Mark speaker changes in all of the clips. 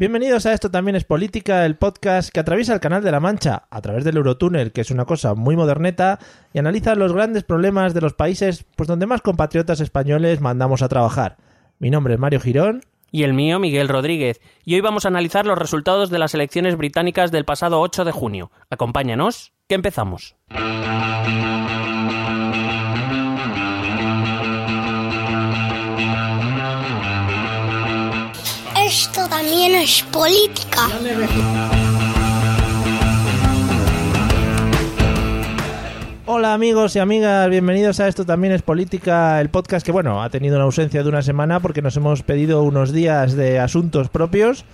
Speaker 1: Bienvenidos a Esto también es política, el podcast que atraviesa el Canal de la Mancha a través del Eurotúnel, que es una cosa muy moderneta, y analiza los grandes problemas de los países pues donde más compatriotas españoles mandamos a trabajar. Mi nombre es Mario Girón.
Speaker 2: Y el mío, Miguel Rodríguez. Y hoy vamos a analizar los resultados de las elecciones británicas del pasado 8 de junio. Acompáñanos, que empezamos.
Speaker 3: También es política.
Speaker 1: Hola amigos y amigas, bienvenidos a Esto también es política, el podcast que bueno, ha tenido una ausencia de una semana porque nos hemos pedido unos días de asuntos propios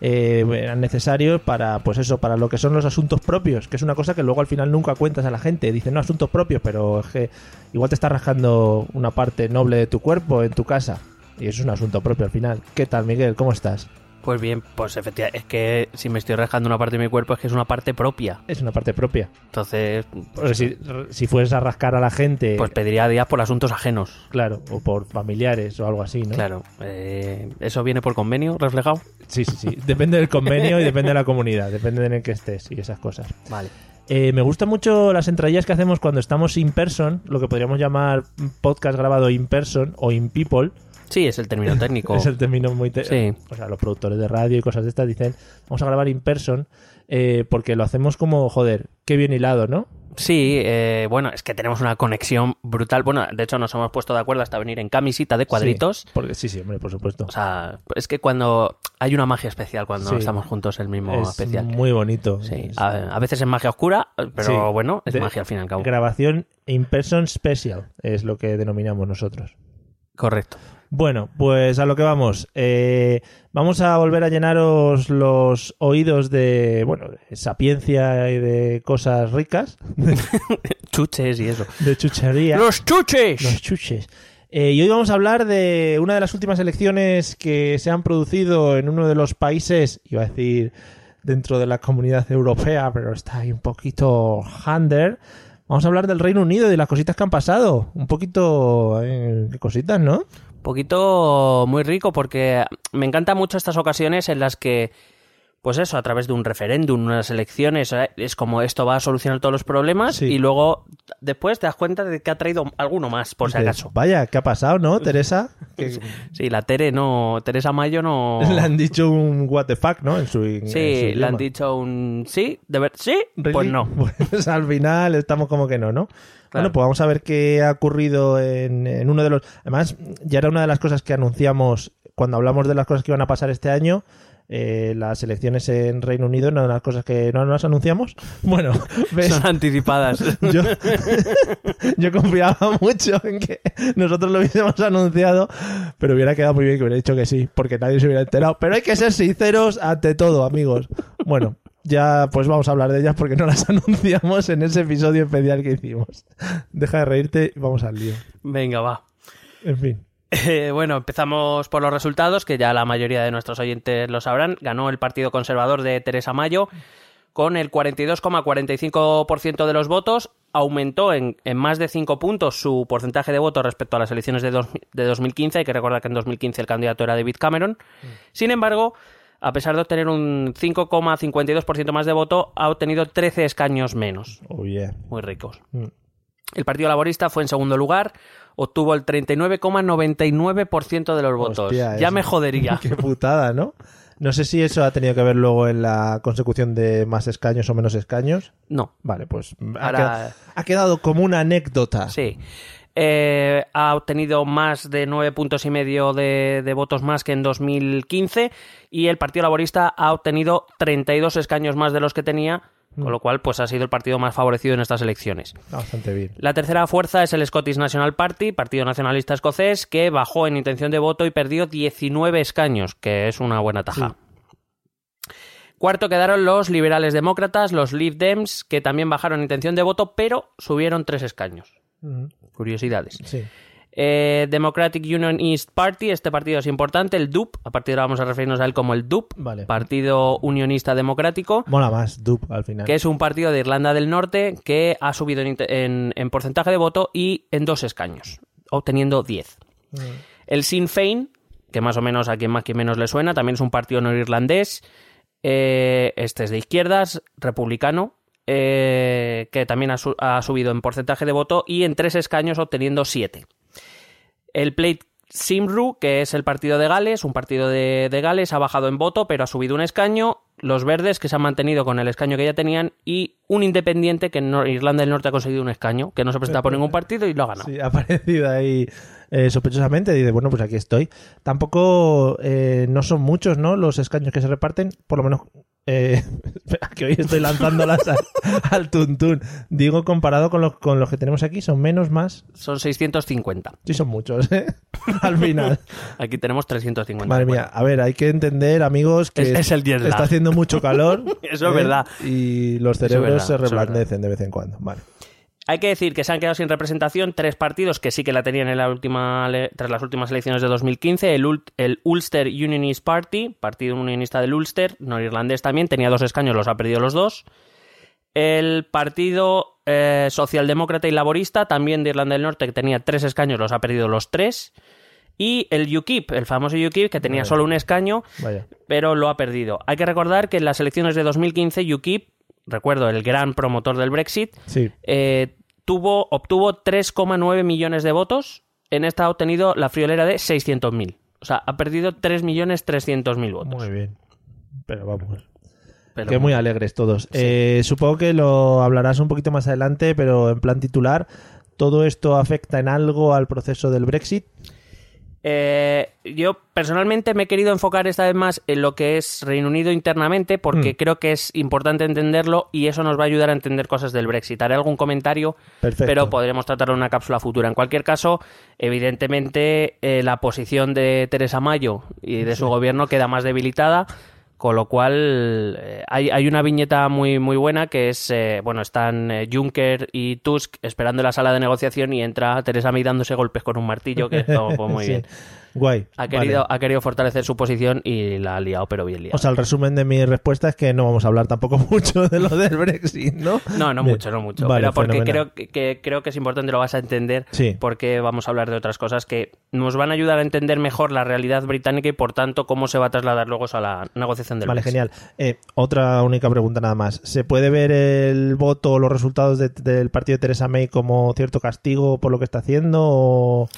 Speaker 1: eh, eran necesarios para, pues eso, para lo que son los asuntos propios, que es una cosa que luego al final nunca cuentas a la gente. Dicen, no, asuntos propios, pero es que igual te está rascando una parte noble de tu cuerpo en tu casa. Y es un asunto propio al final. ¿Qué tal, Miguel? ¿Cómo estás?
Speaker 2: Pues bien, pues efectivamente, es que si me estoy rascando una parte de mi cuerpo es que es una parte propia.
Speaker 1: Es una parte propia.
Speaker 2: Entonces,
Speaker 1: Porque si, si a rascar a la gente,
Speaker 2: pues pediría días por asuntos ajenos.
Speaker 1: claro, o por familiares o algo así, ¿no?
Speaker 2: Claro, eh, ¿eso viene por convenio reflejado?
Speaker 1: Sí, sí, sí. Depende del convenio y depende de la comunidad, depende de en el que estés y esas cosas.
Speaker 2: Vale.
Speaker 1: Eh, me gustan mucho las entradillas que hacemos cuando estamos in person, lo que podríamos llamar podcast grabado in person o in people.
Speaker 2: Sí, es el término técnico.
Speaker 1: Es el término muy...
Speaker 2: Sí.
Speaker 1: O sea, los productores de radio y cosas de estas dicen, vamos a grabar in person eh, porque lo hacemos como, joder, qué bien hilado, ¿no?
Speaker 2: Sí, eh, bueno, es que tenemos una conexión brutal. Bueno, de hecho nos hemos puesto de acuerdo hasta venir en camisita de cuadritos.
Speaker 1: Sí, porque, sí, sí, hombre, por supuesto.
Speaker 2: O sea, es que cuando hay una magia especial cuando
Speaker 1: Sí.
Speaker 2: estamos juntos el mismo
Speaker 1: es
Speaker 2: especial.
Speaker 1: muy bonito.
Speaker 2: Sí, a, a veces es magia oscura, pero
Speaker 1: Sí.
Speaker 2: bueno, es
Speaker 1: De-
Speaker 2: magia al fin y al cabo.
Speaker 1: Grabación in person special es lo que denominamos nosotros.
Speaker 2: Correcto.
Speaker 1: Bueno, pues a lo que vamos. Eh, vamos a volver a llenaros los oídos de, bueno, de sapiencia y de cosas ricas,
Speaker 2: Chuches y eso.
Speaker 1: de chuchería.
Speaker 2: ¡Los chuches!
Speaker 1: Los chuches. Eh, y hoy vamos a hablar de una de las últimas elecciones que se han producido en uno de los países, iba a decir dentro de la comunidad europea, pero está ahí un poquito under. Vamos a hablar del Reino Unido y de las cositas que han pasado. Un poquito... eh, ¿Qué cositas, no?
Speaker 2: Poquito muy rico porque me encantan mucho estas ocasiones en las que, pues eso, a través de un referéndum, unas elecciones, eh, es como esto va a solucionar todos los problemas
Speaker 1: Sí.
Speaker 2: y luego después te das cuenta de que ha traído alguno más, por si acaso.
Speaker 1: Vaya, ¿qué ha pasado, no, Teresa?
Speaker 2: Sí, la Tere no, Teresa Mayo no...
Speaker 1: le han dicho un what the fuck, ¿no? En su, en su
Speaker 2: Sí, le
Speaker 1: idioma.
Speaker 2: han dicho un sí, de ver, sí,
Speaker 1: ¿Really?
Speaker 2: pues no.
Speaker 1: Pues al final estamos como que no, ¿no? Bueno, pues vamos a ver qué ha ocurrido en, en uno de los... Además, ya era una de las cosas que anunciamos cuando hablamos de las cosas que iban a pasar este año. Eh, las elecciones en Reino Unido, una de las cosas que no nos anunciamos. Bueno, ves,
Speaker 2: Son anticipadas.
Speaker 1: yo, yo confiaba mucho en que nosotros lo hubiésemos anunciado, pero hubiera quedado muy bien que hubiera dicho que sí, porque nadie se hubiera enterado. Pero hay que ser sinceros ante todo, amigos. Bueno, ya pues vamos a hablar de ellas porque no las anunciamos en ese episodio especial que hicimos. Deja de reírte y vamos al lío.
Speaker 2: Venga, va.
Speaker 1: En fin.
Speaker 2: Eh, bueno, empezamos por los resultados, que ya la mayoría de nuestros oyentes lo sabrán. Ganó el Partido Conservador de Teresa Mayo con el 42,45% de los votos. Aumentó en, en más de 5 puntos su porcentaje de votos respecto a las elecciones de, dos- de 2015. Hay que recordar que en 2015 el candidato era David Cameron. Sin embargo, a pesar de obtener un 5,52% más de voto, ha obtenido 13 escaños menos.
Speaker 1: Oh, yeah.
Speaker 2: Muy ricos.
Speaker 1: Mm.
Speaker 2: El Partido Laborista fue en segundo lugar, obtuvo el 39,99% de los votos.
Speaker 1: Hostia,
Speaker 2: ya me jodería.
Speaker 1: Qué putada, ¿no? No sé si eso ha tenido que ver luego en la consecución de más escaños o menos escaños.
Speaker 2: No,
Speaker 1: Vale, pues ha,
Speaker 2: Ahora-
Speaker 1: quedado, ha quedado como una anécdota.
Speaker 2: sí. Eh, ha obtenido más de nueve puntos y medio de, de votos más que en 2015 y el Partido Laborista ha obtenido 32 escaños más de los que tenía, con lo cual pues ha sido el partido más favorecido en estas elecciones.
Speaker 1: Bastante bien.
Speaker 2: La tercera fuerza es el Scottish National Party, Partido Nacionalista Escocés, que bajó en intención de voto y perdió 19 escaños, que es una buena taja. Cuarto quedaron los liberales demócratas, los Leave Dems, que también bajaron en intención de voto, pero subieron tres escaños.
Speaker 1: Ujú.
Speaker 2: Curiosidades.
Speaker 1: Sí.
Speaker 2: Eh, Democratic Unionist Party, este partido es importante, el DUP, a partir de ahora vamos a referirnos a él como el DUP,
Speaker 1: Vale.
Speaker 2: Partido Unionista Democrático,
Speaker 1: Mola más, Dup al final.
Speaker 2: que es un partido de Irlanda del Norte que ha subido en, inte- en- en porcentaje de voto y en dos escaños, obteniendo 10.
Speaker 1: Mm.
Speaker 2: El Sinn Féin, que más o menos a quien más quien menos le suena. También es un partido norirlandés. Eh, este es de izquierdas, republicano, eh, que también ha, su- ha subido en porcentaje de voto y en tres escaños obteniendo siete. El Plate Simru, que es el partido de Gales, un partido de, Gales, ha bajado en voto, pero ha subido un escaño. Los verdes, que se han mantenido con el escaño que ya tenían, y un independiente, que en Irlanda del Norte ha conseguido un escaño, que no se presenta por ningún partido y lo ha ganado.
Speaker 1: Sí, ha aparecido ahí eh, sospechosamente. Dice, bueno, pues aquí estoy. Tampoco eh, no son muchos, ¿no? Los escaños que se reparten. Por lo menos. Eh, que hoy estoy lanzándolas al, al tuntún. Digo, comparado con los, con los que tenemos aquí, son menos, más.
Speaker 2: Son 650.
Speaker 1: Sí, son muchos, ¿eh? al final.
Speaker 2: Aquí tenemos 350.
Speaker 1: Madre mía, a ver, hay que entender, amigos, que
Speaker 2: Es- es el
Speaker 1: está haciendo mucho calor.
Speaker 2: Eso es verdad.
Speaker 1: Y los
Speaker 2: es
Speaker 1: cerebros
Speaker 2: verdad,
Speaker 1: se reblandecen de vez en cuando. Vale.
Speaker 2: Hay que decir que se han quedado sin representación tres partidos que sí que la tenían en la última tras las últimas elecciones de 2015. El, Ulster Unionist Party, partido unionista del Ulster, norirlandés también, tenía dos escaños, los ha perdido los dos. El partido eh, socialdemócrata y laborista, también de Irlanda del Norte, que tenía tres escaños, los ha perdido los tres. Y el UKIP, el famoso UKIP, que tenía solo un escaño,
Speaker 1: Vaya.
Speaker 2: pero lo ha perdido. Hay que recordar que en las elecciones de 2015, UKIP, recuerdo, el gran promotor del Brexit,
Speaker 1: Sí.
Speaker 2: eh, tuvo, obtuvo 3,9 millones de votos. En esta ha obtenido la friolera de 600.000. O sea, ha perdido 3.300.000 votos.
Speaker 1: Muy bien. Pero vamos.
Speaker 2: Pero
Speaker 1: que muy alegres todos. Eh, supongo que lo hablarás un poquito más adelante, pero en plan titular, ¿todo esto afecta en algo al proceso del Brexit?
Speaker 2: Eh, yo personalmente me he querido enfocar esta vez más en lo que es Reino Unido internamente porque
Speaker 1: Mm.
Speaker 2: creo que es importante entenderlo y eso nos va a ayudar a entender cosas del Brexit. Haré algún comentario,
Speaker 1: Perfecto.
Speaker 2: pero podremos tratarlo en una cápsula futura. En cualquier caso, evidentemente eh, la posición de Teresa Mayo y de su gobierno queda más debilitada. Con lo cual, eh, hay, hay una viñeta muy, muy buena que es, eh, bueno, están eh, Juncker y Tusk esperando en la sala de negociación y entra Teresa May dándose golpes con un martillo, que pues, muy
Speaker 1: Sí.
Speaker 2: bien.
Speaker 1: Guay.
Speaker 2: Ha querido,
Speaker 1: Vale.
Speaker 2: ha querido fortalecer su posición y la ha liado, pero bien liado.
Speaker 1: O sea, el resumen de mi respuesta es que no vamos a hablar tampoco mucho de lo del Brexit, ¿no?
Speaker 2: no, no
Speaker 1: Bien.
Speaker 2: mucho, no mucho.
Speaker 1: Vale,
Speaker 2: pero porque
Speaker 1: fenomenal.
Speaker 2: creo que, creo que es importante, lo vas a entender,
Speaker 1: Sí.
Speaker 2: porque vamos a hablar de otras cosas que nos van a ayudar a entender mejor la realidad británica y, por tanto, cómo se va a trasladar luego a la negociación del
Speaker 1: Vale,
Speaker 2: Brexit.
Speaker 1: genial. Eh, otra única pregunta nada más. ¿Se puede ver el voto o los resultados de- del partido de Teresa May como cierto castigo por lo que está haciendo? o-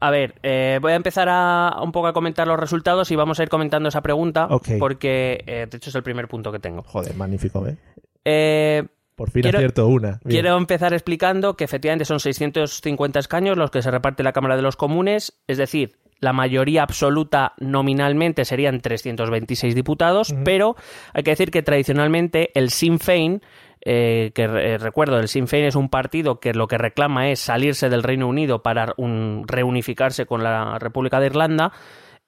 Speaker 2: A ver, eh, voy a empezar a un poco a comentar los resultados y vamos a ir comentando esa pregunta, porque eh, de hecho es el primer punto que tengo.
Speaker 1: Joder, magnífico, ¿eh?
Speaker 2: Eh,
Speaker 1: Por fin
Speaker 2: Quiero-
Speaker 1: acierto una. Bien.
Speaker 2: Quiero empezar explicando que efectivamente son 650 escaños los que se reparte la Cámara de los Comunes, es decir, la mayoría absoluta nominalmente serían 326 diputados, pero hay que decir que tradicionalmente el Sinn Féin, eh, que eh, recuerdo, el Sinn Féin es un partido que lo que reclama es salirse del Reino Unido para un- reunificarse con la República de Irlanda,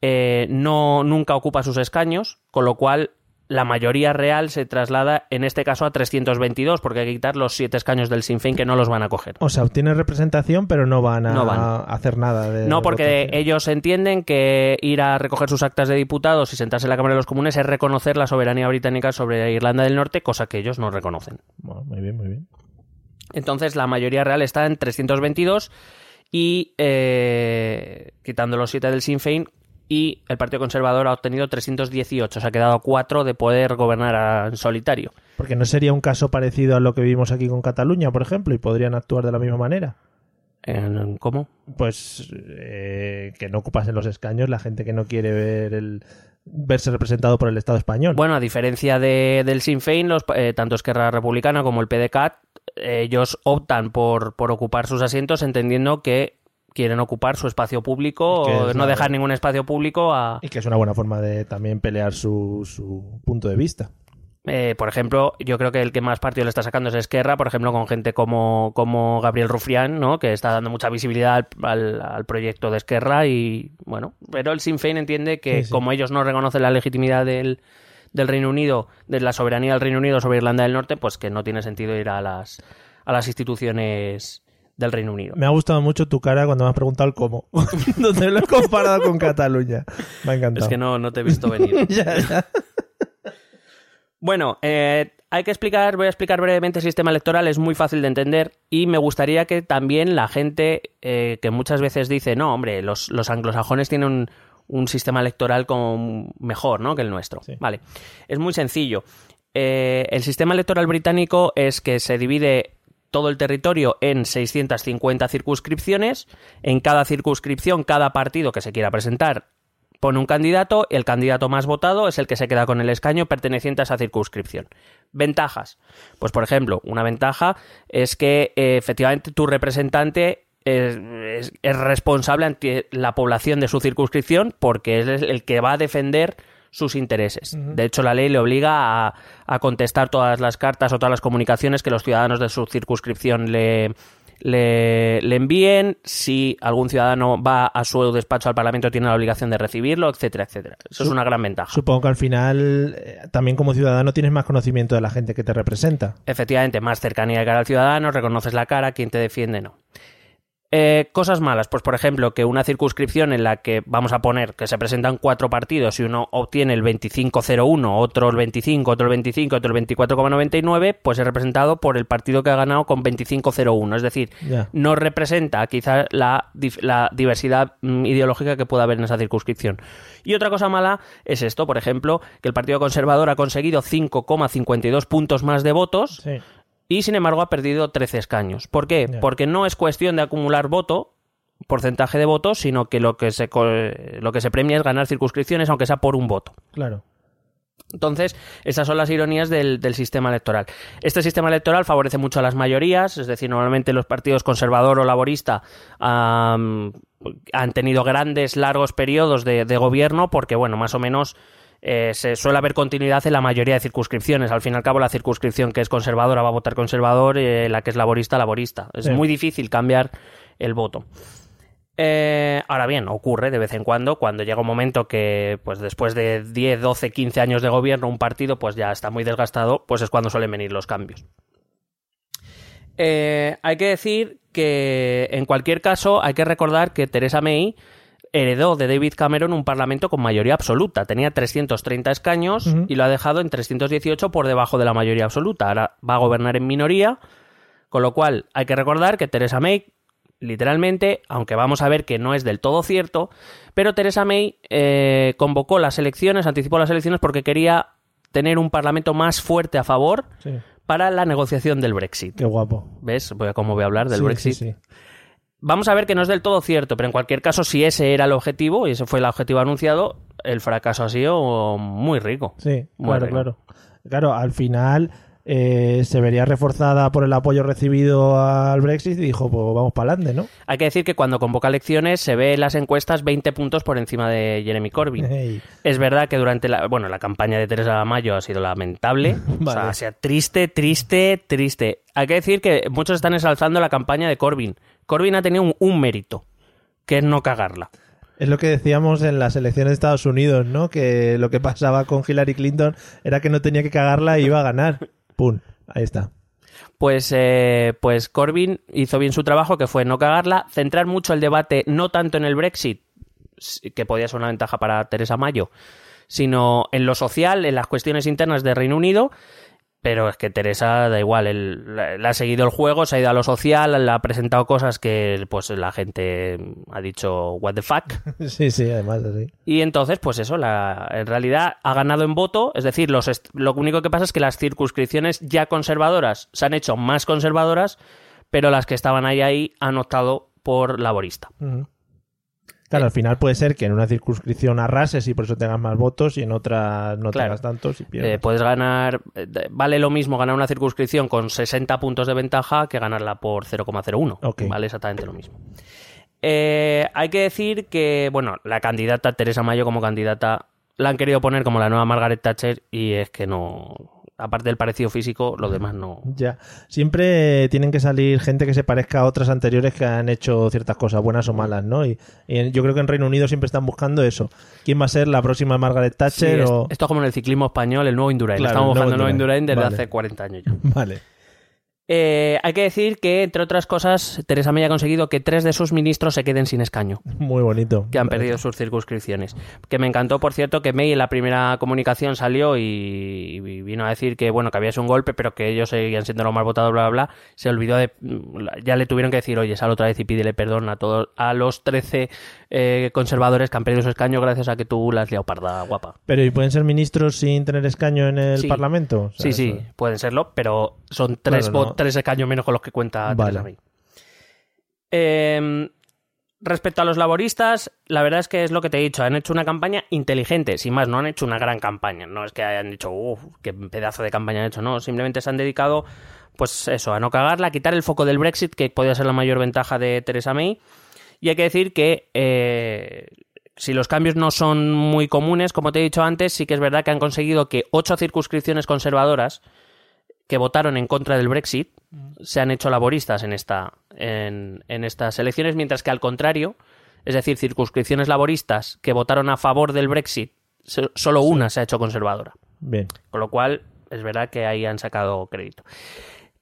Speaker 2: eh, no nunca ocupa sus escaños, con lo cual la mayoría real se traslada en este caso a 322, porque hay que quitar los siete escaños del Sinn Féin que no los van a coger.
Speaker 1: O sea, obtiene representación, pero no van a
Speaker 2: No van.
Speaker 1: hacer nada de
Speaker 2: No, porque
Speaker 1: votación.
Speaker 2: ellos entienden que ir a recoger sus actas de diputados y sentarse en la Cámara de los Comunes es reconocer la soberanía británica sobre Irlanda del Norte, cosa que ellos no reconocen.
Speaker 1: Bueno, muy bien, muy bien.
Speaker 2: Entonces la mayoría real está en 322 y eh, quitando los 7 del Sinn Féin y el Partido Conservador ha obtenido 318, se ha quedado a 4 de poder gobernar en solitario.
Speaker 1: Porque no sería un caso parecido a lo que vivimos aquí con Cataluña, por ejemplo, y podrían actuar de la misma manera.
Speaker 2: ¿Cómo?
Speaker 1: Pues eh, que no ocupasen los escaños la gente que no quiere ver el verse representado por el Estado español.
Speaker 2: Bueno, a diferencia de, del Sinn Féin, los, eh, tanto Esquerra Republicana como el PDCAT, ellos optan por, por ocupar sus asientos entendiendo que quieren ocupar su espacio público
Speaker 1: Que
Speaker 2: o no dejar ningún espacio público a...
Speaker 1: Y que es una buena forma de también pelear su, su punto de vista.
Speaker 2: Eh, por ejemplo, yo creo que el que más partido le está sacando es Esquerra, por ejemplo, con gente como, como Gabriel Rufián, ¿no? que está dando mucha visibilidad al, al- al proyecto de Esquerra y bueno, pero el Sinn Féin entiende que
Speaker 1: Sí, sí.
Speaker 2: como ellos no reconocen la legitimidad del, del Reino Unido, de la soberanía del Reino Unido sobre Irlanda del Norte, pues que no tiene sentido ir a las, a las instituciones del Reino Unido.
Speaker 1: Me ha gustado mucho tu cara cuando me has preguntado el cómo. no te lo he comparado con Cataluña. Me ha encantado.
Speaker 2: Es que no, no te he visto venir.
Speaker 1: Ya, ya.
Speaker 2: Bueno, eh, hay que explicar, voy a explicar brevemente el sistema electoral, es muy fácil de entender y me gustaría que también la gente eh, que muchas veces dice, no, hombre, los, los anglosajones tienen un, un sistema electoral como mejor ¿no? que el nuestro.
Speaker 1: Sí.
Speaker 2: Vale. Es muy sencillo. Eh, el sistema electoral británico es que se divide todo el territorio en 650 circunscripciones. En cada circunscripción, cada partido que se quiera presentar pone un candidato, el candidato más votado es el que se queda con el escaño perteneciente a esa circunscripción. Ventajas. Pues, por ejemplo, una ventaja es que eh, efectivamente tu representante es, es- es responsable ante la población de su circunscripción porque es el que va a defender sus intereses. De hecho, la ley le obliga a, a contestar todas las cartas o todas las comunicaciones que los ciudadanos de su circunscripción le, le, le envíen. Si algún ciudadano va a su despacho al Parlamento, tiene la obligación de recibirlo, etcétera, etcétera. Eso es una gran ventaja.
Speaker 1: Supongo que al final, eh, también como ciudadano, tienes más conocimiento de la gente que te representa.
Speaker 2: Efectivamente, más cercanía de cara al ciudadano, reconoces la cara, quien te defiende no. Eh, cosas malas, pues por ejemplo, que una circunscripción en la que vamos a poner que se presentan cuatro partidos y uno obtiene el 2501, otro el 25, otro el 25, otro el 24,99, pues es representado por el partido que ha ganado con 2501. Es decir, no representa quizás la, la diversidad mm, ideológica que pueda haber en esa circunscripción. Y otra cosa mala es esto, por ejemplo, que el Partido Conservador ha conseguido 5,52 puntos más de votos
Speaker 1: Sí.
Speaker 2: Y sin embargo ha perdido 13 escaños. ¿Por qué? Porque no es cuestión de acumular voto, porcentaje de votos, sino que lo que se lo que se premia es ganar circunscripciones aunque sea por un voto.
Speaker 1: Claro.
Speaker 2: Entonces, esas son las ironías del, del sistema electoral. Este sistema electoral favorece mucho a las mayorías, es decir, normalmente los partidos conservador o laborista han tenido grandes, largos periodos de, de gobierno porque, bueno, más o menos eh, se suele haber continuidad en la mayoría de circunscripciones. Al fin y al cabo, la circunscripción que es conservadora va a votar conservador, eh, la que es laborista, laborista. Es
Speaker 1: Sí.
Speaker 2: muy difícil cambiar el voto. Eh, ahora bien, ocurre de vez en cuando, cuando llega un momento que, pues después de 10, 12, 15 años de gobierno, un partido pues ya está muy desgastado, pues es cuando suelen venir los cambios. Eh, hay que decir que, en cualquier caso, hay que recordar que Theresa May heredó de David Cameron un parlamento con mayoría absoluta. Tenía 330 escaños y lo ha dejado en 318 por debajo de la mayoría absoluta. Ahora va a gobernar en minoría, con lo cual hay que recordar que Theresa May, literalmente, aunque vamos a ver que no es del todo cierto, pero Theresa May eh, convocó las elecciones, anticipó las elecciones porque quería tener un parlamento más fuerte a favor
Speaker 1: Sí.
Speaker 2: para la negociación del Brexit.
Speaker 1: Qué guapo.
Speaker 2: ¿Ves? Voy a, cómo voy a hablar del
Speaker 1: Sí,
Speaker 2: Brexit.
Speaker 1: sí, sí.
Speaker 2: Vamos a ver que no es del todo cierto, pero en cualquier caso, si ese era el objetivo y ese fue el objetivo anunciado, el fracaso ha sido muy rico.
Speaker 1: Sí,
Speaker 2: Muy
Speaker 1: claro,
Speaker 2: rico.
Speaker 1: claro. Claro, al final eh, se vería reforzada por el apoyo recibido al Brexit y dijo, pues vamos para adelante, ¿no?
Speaker 2: Hay que decir que cuando convoca elecciones se ve en las encuestas 20 puntos por encima de Jeremy Corbyn. Es verdad que durante la, bueno, la campaña de Teresa Mayo ha sido lamentable. O sea, ha sido triste, triste, triste. Hay que decir que muchos están ensalzando la campaña de Corbyn. Corbyn ha tenido un, un mérito, que es no cagarla.
Speaker 1: Es lo que decíamos en las elecciones de Estados Unidos, ¿no? Que lo que pasaba con Hillary Clinton era que no tenía que cagarla y iba a ganar. ¡Pum! Ahí está.
Speaker 2: Pues, eh, pues Corbyn hizo bien su trabajo, que fue no cagarla, centrar mucho el debate no tanto en el Brexit, que podía ser una ventaja para Teresa Mayo, sino en lo social, en las cuestiones internas de Reino Unido. Pero es que Teresa da igual, él, le ha seguido el juego, se ha ido a lo social, le ha presentado cosas que pues la gente ha dicho what the fuck.
Speaker 1: Sí, sí, además así.
Speaker 2: Y entonces, pues eso, la, en realidad ha ganado en voto, es decir, los lo único que pasa es que las circunscripciones ya conservadoras se han hecho más conservadoras, pero las que estaban ahí ahí han optado por laborista.
Speaker 1: Claro, al final puede ser que en una circunscripción arrases y por eso tengas más votos y en otra no
Speaker 2: Claro.
Speaker 1: tengas tantos y
Speaker 2: Eh,
Speaker 1: pierdas.
Speaker 2: puedes ganar, eh, vale lo mismo ganar una circunscripción con 60 puntos de ventaja que ganarla por 0,01.
Speaker 1: Ok.
Speaker 2: Vale exactamente lo mismo. Eh, hay que decir que, bueno, la candidata Teresa Mayo como candidata la han querido poner como la nueva Margaret Thatcher y es que no, aparte del parecido físico, lo demás no.
Speaker 1: Ya. Siempre tienen que salir gente que se parezca a otras anteriores que han hecho ciertas cosas, buenas o malas, ¿no? Y, y yo creo que en Reino Unido siempre están buscando eso. ¿Quién va a ser la próxima Margaret Thatcher? o...
Speaker 2: esto es como en el ciclismo español, el nuevo Indurain.
Speaker 1: Claro,
Speaker 2: Estamos buscando el nuevo
Speaker 1: Indurain.
Speaker 2: Indurain desde
Speaker 1: Vale.
Speaker 2: hace 40 años ya.
Speaker 1: Vale.
Speaker 2: Eh, hay que decir que, entre otras cosas, Teresa May ha conseguido que tres de sus ministros se queden sin escaño,
Speaker 1: Muy bonito.
Speaker 2: que han perdido sus circunscripciones. Que me encantó, por cierto, que May en la primera comunicación salió y, y vino a decir que, bueno, que había sido un golpe, pero que ellos seguían siendo los más votados, bla, bla, bla. Se olvidó de... Ya le tuvieron que decir, oye, sal otra vez y pídele perdón a todos, a los 13 eh, conservadores que han perdido su escaño gracias a que tú la has liado parda, guapa.
Speaker 1: Pero ¿y pueden ser ministros sin tener escaño en el
Speaker 2: Sí.
Speaker 1: Parlamento? O sea,
Speaker 2: Sí, sí,
Speaker 1: eso-
Speaker 2: pueden serlo, pero son tres,
Speaker 1: Claro, no.
Speaker 2: Tres escaños menos con los que cuenta
Speaker 1: Vale.
Speaker 2: Theresa May. Eh, respecto a los laboristas, la verdad es que es lo que te he dicho, han hecho una campaña inteligente, sin más, no han hecho una gran campaña, no es que hayan dicho, uff, qué pedazo de campaña han hecho, no, simplemente se han dedicado, pues eso, a no cagarla, a quitar el foco del Brexit, que podía ser la mayor ventaja de Theresa May, y hay que decir que eh, si los cambios no son muy comunes, como te he dicho antes, sí que es verdad que han conseguido que ocho circunscripciones conservadoras que votaron en contra del Brexit se han hecho laboristas en, esta, en, en estas elecciones, mientras que al contrario, es decir, circunscripciones laboristas que votaron a favor del Brexit, so- solo una se ha hecho conservadora.
Speaker 1: Bien.
Speaker 2: Con lo cual, es verdad que ahí han sacado crédito.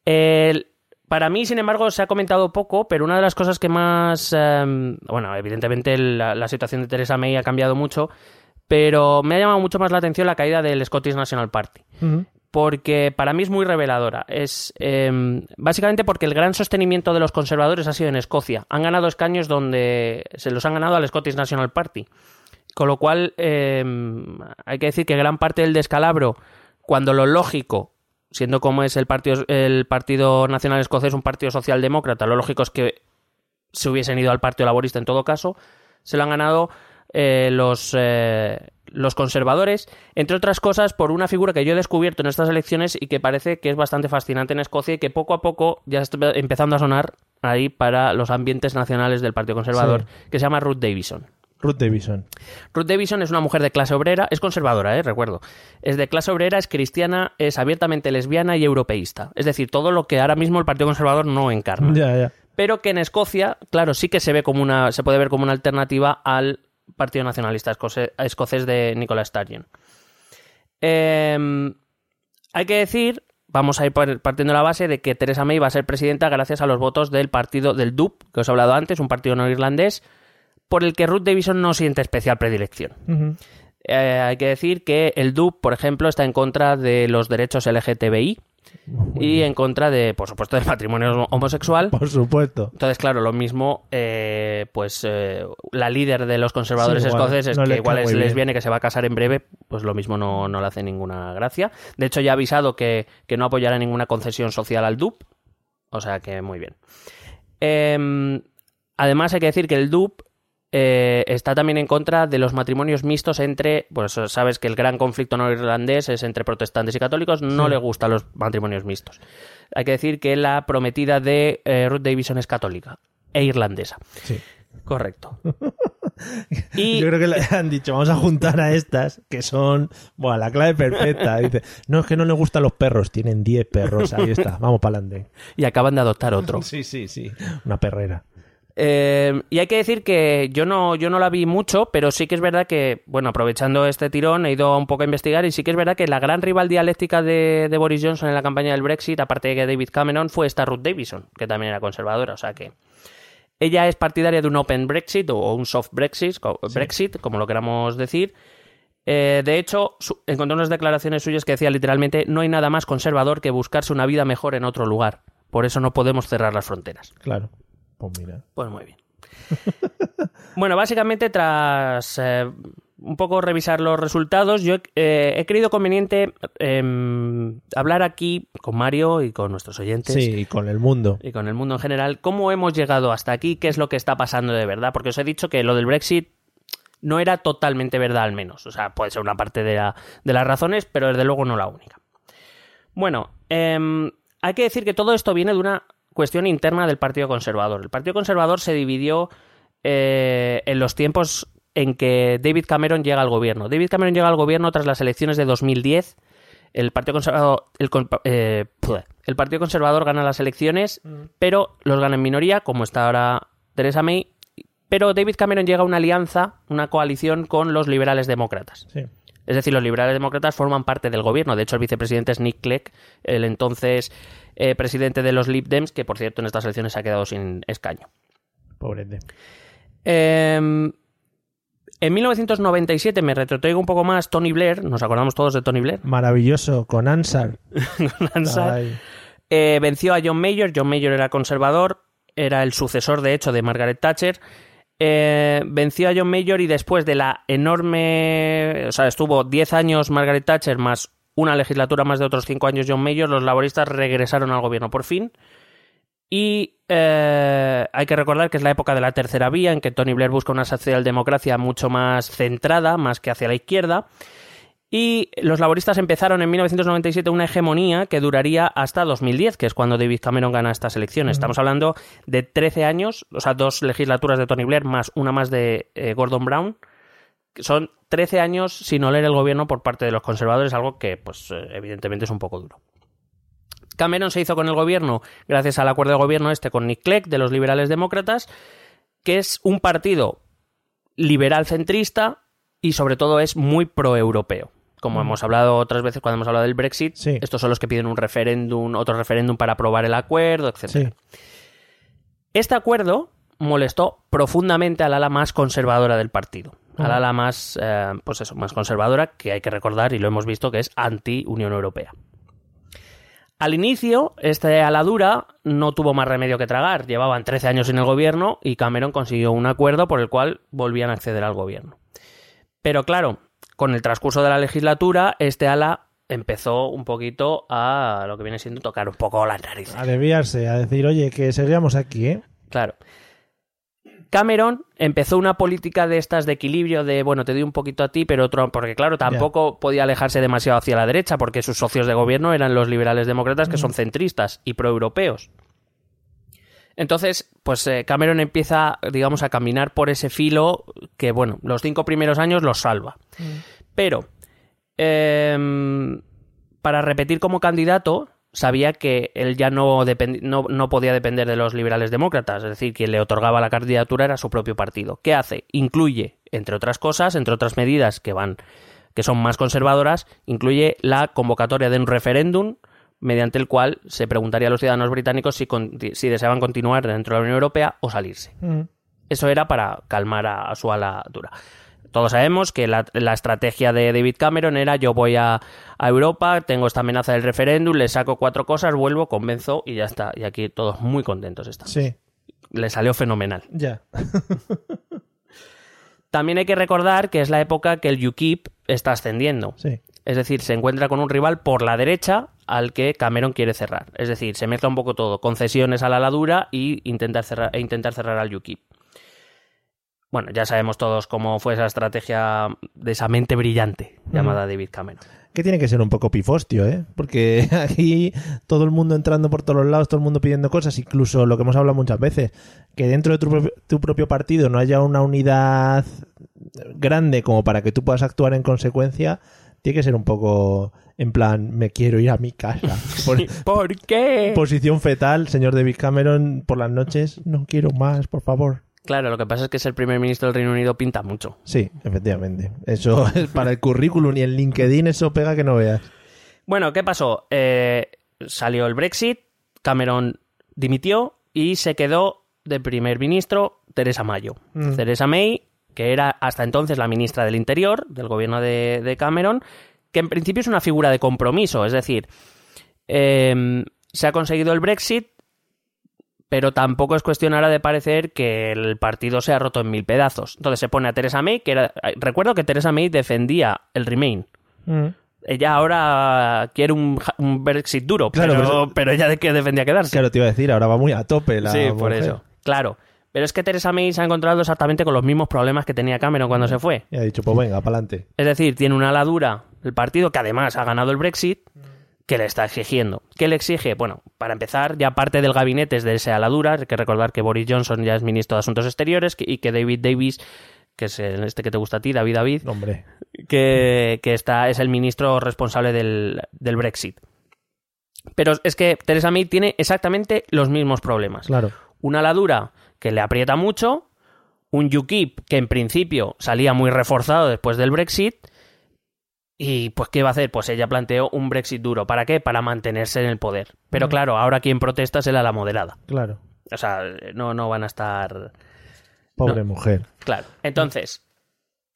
Speaker 2: El- para mí, sin embargo, se ha comentado poco, pero una de las cosas que más... em, bueno, evidentemente la, la situación de Theresa May ha cambiado mucho, pero me ha llamado mucho más la atención la caída del Scottish National Party. Porque para mí es muy reveladora. Es em, básicamente porque el gran sostenimiento de los conservadores ha sido en Escocia. Han ganado escaños donde se los han ganado al Scottish National Party. Con lo cual, em, hay que decir que gran parte del descalabro, cuando lo lógico, siendo como es el Partido, el partido Nacional Escocés un partido socialdemócrata, lo lógico es que se hubiesen ido al Partido Laborista en todo caso, se lo han ganado eh, los, eh, los conservadores, entre otras cosas por una figura que yo he descubierto en estas elecciones y que parece que es bastante fascinante en Escocia y que poco a poco ya está empezando a sonar ahí para los ambientes nacionales del Partido Conservador, que se llama Ruth Davison.
Speaker 1: Ruth Davison.
Speaker 2: Ruth Davison es una mujer de clase obrera, es conservadora, eh, recuerdo. Es de clase obrera, es cristiana, es abiertamente lesbiana y europeísta. Es decir, todo lo que ahora mismo el Partido Conservador no encarna pero que en Escocia, claro, sí que se ve como una, se puede ver como una alternativa al Partido Nacionalista Escocés de Nicola Sturgeon. Eh, hay que decir, vamos a ir par- partiendo de la base de que Theresa May va a ser presidenta gracias a los votos del partido del DUP, que os he hablado antes, un partido no irlandés, por el que Ruth Davison no siente especial predilección. Eh, hay que decir que el DUP, por ejemplo, está en contra de los derechos LGTBI y en contra de, por supuesto, del matrimonio homosexual.
Speaker 1: Por supuesto.
Speaker 2: Entonces, claro, lo mismo, eh, pues eh, la líder de los conservadores
Speaker 1: Sí, igual,
Speaker 2: escoceses,
Speaker 1: no
Speaker 2: que igual es lesbiana que se va a casar en breve, pues lo mismo no, no le hace ninguna gracia. De hecho, ya ha avisado que, que no apoyará ninguna concesión social al DUP. O sea que muy bien. Em, además, hay que decir que el DUP eh, está también en contra de los matrimonios mixtos entre, pues sabes que el gran conflicto no irlandés es entre protestantes y católicos, no
Speaker 1: Sí.
Speaker 2: le gustan los matrimonios mixtos. Hay que decir que la prometida de eh, Ruth Davison es católica e irlandesa.
Speaker 1: Sí.
Speaker 2: Correcto. Y
Speaker 1: Yo creo que le han dicho, vamos a juntar a estas, que son, bueno, la clave perfecta. Dice, no, es que no le gustan los perros, tienen 10 perros, ahí está, vamos para adelante.
Speaker 2: y acaban de adoptar otro.
Speaker 1: Sí, sí, sí, una perrera.
Speaker 2: Eh, y hay que decir que yo no, yo no la vi mucho, pero sí que es verdad que, bueno, aprovechando este tirón, he ido un poco a investigar y sí que es verdad que la gran rival dialéctica de, de Boris Johnson en la campaña del Brexit, aparte de que David Cameron, fue esta Ruth Davison, que también era conservadora, o sea que ella es partidaria de un open Brexit o un soft Brexit, Brexit como lo queramos decir. Eh, de hecho, encontré unas declaraciones suyas que decía literalmente, no hay nada más conservador que buscarse una vida mejor en otro lugar. Por eso no podemos cerrar las fronteras.
Speaker 1: Claro. Pues mira.
Speaker 2: Pues muy bien. bueno, básicamente tras eh, un poco revisar los resultados, yo eh, he creído conveniente em, hablar aquí con Mario y con nuestros oyentes.
Speaker 1: Sí, y con el mundo.
Speaker 2: Y con el mundo en general, cómo hemos llegado hasta aquí, qué es lo que está pasando de verdad. Porque os he dicho que lo del Brexit no era totalmente verdad, al menos. O sea, puede ser una parte de, la- de las razones, pero desde luego no la única. Bueno, em, hay que decir que todo esto viene de una cuestión interna del Partido Conservador. El Partido Conservador se dividió eh, en los tiempos en que David Cameron llega al gobierno. David Cameron llega al gobierno tras las elecciones de 2010. El Partido Conservador, el, eh, el Partido Conservador gana las elecciones, pero los gana en minoría, como está ahora Theresa May. Pero David Cameron llega a una alianza, una coalición con los liberales demócratas.
Speaker 1: Sí.
Speaker 2: Es decir, los liberales demócratas forman parte del gobierno. De hecho, el vicepresidente es Nick Clegg, el entonces eh, presidente de los Lib Dems, que por cierto en estas elecciones se ha quedado sin escaño.
Speaker 1: Pobrete.
Speaker 2: Eh, en 1997 me retrotraigo un poco más Tony Blair, nos acordamos todos de Tony Blair,
Speaker 1: Maravilloso, con Ansar.
Speaker 2: Ansar.
Speaker 1: Ay.
Speaker 2: Eh, venció a John Mayor, John Mayor era conservador, era el sucesor de hecho de Margaret Thatcher. Eh, venció a John Mayor y después de la enorme... O sea, estuvo 10 años Margaret Thatcher más una legislatura más de otros 5 años John Mayor, los laboristas regresaron al gobierno por fin. Y eh, hay que recordar que es la época de la tercera vía, en que Tony Blair busca una socialdemocracia mucho más centrada, más que hacia la izquierda. Y los laboristas empezaron en 1997 una hegemonía que duraría hasta 2010, que es cuando David Cameron gana estas elecciones. Estamos hablando de 13 años, o sea, dos legislaturas de Tony Blair más una más de eh, Gordon Brown. Son 13 años sin oler el gobierno por parte de los conservadores, algo que, pues, eh, evidentemente es un poco duro. Cameron se hizo con el gobierno gracias al acuerdo de gobierno este con Nick Clegg de los liberales demócratas, que es un partido liberal centrista y sobre todo es muy proeuropeo. Como hemos hablado otras veces cuando hemos hablado del Brexit,
Speaker 1: Sí.
Speaker 2: estos son los que piden un referéndum, otro referéndum para aprobar el acuerdo, etc.
Speaker 1: Sí.
Speaker 2: Este acuerdo molestó profundamente al ala más conservadora del partido. Al ala más, eh, pues eso, más conservadora, que hay que recordar, y lo hemos visto, que es anti-Unión Europea. Al inicio, este ala dura no tuvo más remedio que tragar. Llevaban 13 años en el gobierno y Cameron consiguió un acuerdo por el cual volvían a acceder al gobierno. Pero claro, con el transcurso de la legislatura, este ala empezó un poquito a lo que viene siendo tocar un poco las narices.
Speaker 1: A desviarse, a decir, oye, que seguíamos aquí, ¿eh?
Speaker 2: Claro. Cameron empezó una política de estas de equilibrio, de bueno, te doy un poquito a ti, pero otro. Porque, claro, tampoco podía alejarse demasiado hacia la derecha, porque sus socios de gobierno eran los liberales demócratas, que son centristas y proeuropeos. Entonces, pues eh, Cameron empieza, digamos, a caminar por ese filo que, bueno, los cinco primeros años los salva. Pero, em, para repetir como candidato, sabía que él ya no, no, no podía depender de los liberales demócratas, es decir, quien le otorgaba la candidatura era su propio partido. ¿Qué hace? Incluye, entre otras cosas, entre otras medidas que van que son más conservadoras, incluye la convocatoria de un referéndum mediante el cual se preguntaría a los ciudadanos británicos si deseaban continuar dentro de la Unión Europea o salirse.
Speaker 1: Mm.
Speaker 2: Eso era para calmar a, a su ala dura. Todos sabemos que la, la estrategia de David Cameron era yo voy a, a Europa, tengo esta amenaza del referéndum, le saco cuatro cosas, vuelvo, convenzo y ya está. Y aquí todos muy contentos están.
Speaker 1: Sí,
Speaker 2: Le salió fenomenal.
Speaker 1: ya.
Speaker 2: También hay que recordar que es la época que el UKIP está ascendiendo.
Speaker 1: Sí.
Speaker 2: Es decir, se encuentra con un rival por la derecha al que Cameron quiere cerrar. Es decir, se mezcla un poco todo, concesiones a la ladura y intentar cerrar, e intentar cerrar al UKIP. Bueno, ya sabemos todos cómo fue esa estrategia de esa mente brillante llamada David Cameron.
Speaker 1: Que tiene que ser un poco pifostio, ¿eh? Porque aquí todo el mundo entrando por todos los lados, todo el mundo pidiendo cosas, incluso lo que hemos hablado muchas veces, que dentro de tu, propio- tu propio partido no haya una unidad grande como para que tú puedas actuar en consecuencia, tiene que ser un poco en plan, me quiero ir a mi casa. Por-
Speaker 2: ¿Por qué?
Speaker 1: posición fetal, señor David Cameron, por las noches, no quiero más, por favor.
Speaker 2: Claro, lo que pasa es que ser primer ministro del Reino Unido pinta mucho.
Speaker 1: Sí, efectivamente. Eso es para el currículum y el LinkedIn, eso pega que no veas.
Speaker 2: Bueno, ¿qué pasó? Eh, salió el Brexit, Cameron dimitió y se quedó de primer ministro Teresa Mayo.
Speaker 1: Mm.
Speaker 2: Teresa May, que era hasta entonces la ministra del Interior del gobierno de, de Cameron, que en principio es una figura de compromiso, es decir, eh, se ha conseguido el Brexit, pero tampoco es cuestión ahora de parecer que el partido se ha roto en mil pedazos. Entonces se pone a Teresa May, que era... Recuerdo que Teresa May defendía el Remain.
Speaker 1: Mm.
Speaker 2: Ella ahora quiere un, un Brexit duro,
Speaker 1: Claro,
Speaker 2: pero,
Speaker 1: pero
Speaker 2: ella de qué defendía quedarse.
Speaker 1: Claro, te iba a decir, ahora va muy a tope la
Speaker 2: sí, por eso. Claro. Pero es que Teresa May se ha encontrado exactamente con los mismos problemas que tenía Cameron cuando se fue.
Speaker 1: Y ha dicho, pues venga, para adelante.
Speaker 2: Es decir, tiene una ala dura el partido que además ha ganado el Brexit que le está exigiendo. ¿Qué le exige? Bueno, para empezar, ya parte del gabinete es de ese ala dura. Hay que recordar que Boris Johnson ya es ministro de Asuntos Exteriores y que David Davis, que es el- este que te gusta a ti, David David,
Speaker 1: Hombre,
Speaker 2: que, que está, es el ministro responsable del, del Brexit. Pero es que Theresa May tiene exactamente los mismos problemas.
Speaker 1: claro.
Speaker 2: Una ladura que le aprieta mucho, un UKIP que en principio salía muy reforzado después del Brexit, Y pues, ¿qué va a hacer? Pues ella planteó un Brexit duro. ¿Para qué? Para mantenerse en el poder. Pero
Speaker 1: Mm.
Speaker 2: claro, ahora quien protesta es el ala moderada.
Speaker 1: Claro.
Speaker 2: O sea, no, no van a estar.
Speaker 1: Pobre mujer.
Speaker 2: Claro. Entonces,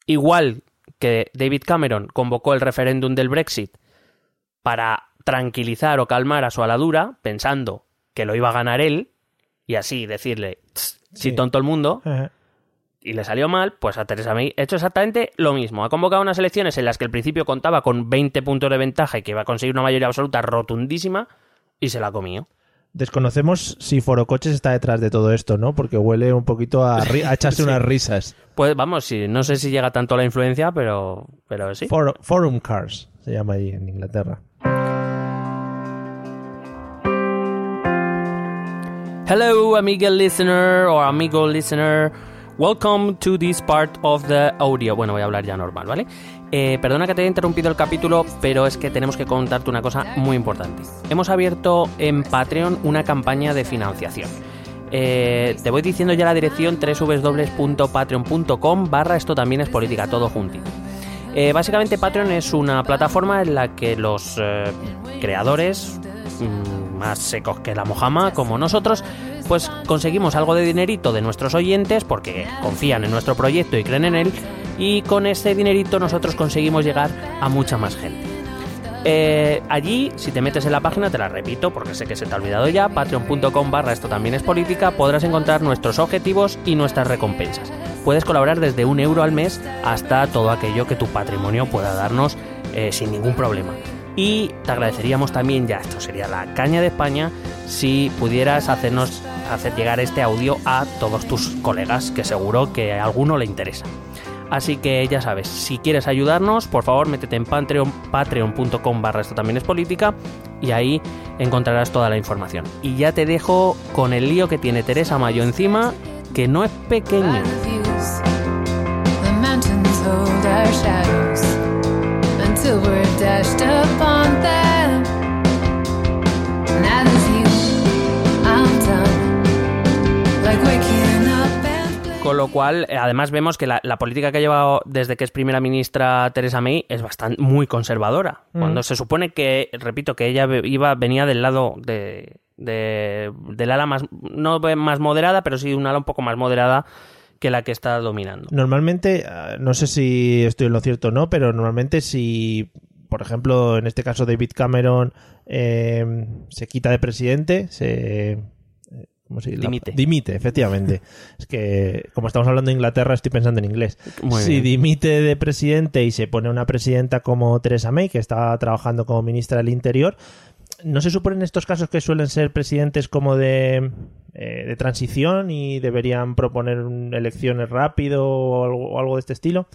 Speaker 2: igual que David Cameron convocó el referéndum del Brexit para tranquilizar o calmar a su aladura, pensando que lo iba a ganar él, y así decirle, "Tss,
Speaker 1: Sí.
Speaker 2: sí, tonto el mundo,
Speaker 1: Ajá.
Speaker 2: Y le salió mal, pues a Teresa May ha hecho exactamente lo mismo. Ha convocado unas elecciones en las que al principio contaba con 20 puntos de ventaja y que iba a conseguir una mayoría absoluta rotundísima, y se la ha comido.
Speaker 1: Desconocemos si Forocoches está detrás de todo esto, ¿no? Porque huele un poquito a, a echarse unas risas.
Speaker 2: Pues vamos, sí, no sé si llega tanto la influencia, pero, pero sí.
Speaker 1: For- Forum Cars se llama ahí en Inglaterra.
Speaker 2: Hello, amiga listener or amigo listener. Welcome to this part of the audio. Bueno, voy a hablar ya normal, ¿vale? Eh, perdona que te haya interrumpido el capítulo, pero es que tenemos que contarte una cosa muy importante. Hemos abierto en Patreon una campaña de financiación. Eh, te voy diciendo ya la dirección www.patreon.com barra esto también es política, todo juntito. Eh, básicamente Patreon es una plataforma en la que los creadores mm, más secos que la mojama, como nosotros, pues conseguimos algo de dinerito de nuestros oyentes porque confían en nuestro proyecto y creen en él y con ese dinerito nosotros conseguimos llegar a mucha más gente. Eh, allí, si te metes en la página, te la repito porque sé que se te ha olvidado ya, patreon.com barra esto también es política, podrás encontrar nuestros objetivos y nuestras recompensas. Puedes colaborar desde un euro al mes hasta todo aquello que tu patrimonio pueda darnos eh, sin ningún problema. Y te agradeceríamos también, ya esto sería la caña de España, si pudieras hacernos hacer llegar este audio a todos tus colegas, que seguro que a alguno le interesa. Así que ya sabes, si quieres ayudarnos, por favor métete en Patreon, patreon.com barra esto también es política y ahí encontrarás toda la información. Y ya te dejo con el lío que tiene Teresa Mayo encima, que no es pequeño.
Speaker 4: we're dashed upon them.
Speaker 2: Con lo cual, eh, además vemos que la, la política que ha llevado desde que es primera ministra Teresa May es bastante muy conservadora. Cuando se supone que, repito, que ella iba, venía del lado de, de- del ala más, no más moderada, pero sí de un ala un poco más moderada que la que está dominando.
Speaker 1: Normalmente, ah, no sé si estoy en lo cierto o no, pero normalmente si, por ejemplo, en este caso David Cameron eh, se quita de presidente, se... ¿Cómo se dice?
Speaker 2: Dimite.
Speaker 1: Dimite, efectivamente. es que, como estamos hablando de Inglaterra, estoy pensando en inglés.
Speaker 2: Muy
Speaker 1: si
Speaker 2: bien.
Speaker 1: dimite de presidente y se pone una presidenta como Theresa May, que está trabajando como ministra del Interior, ¿no se supone en estos casos que suelen ser presidentes como de, eh, de transición y deberían proponer elecciones rápido o algo, o algo de este estilo?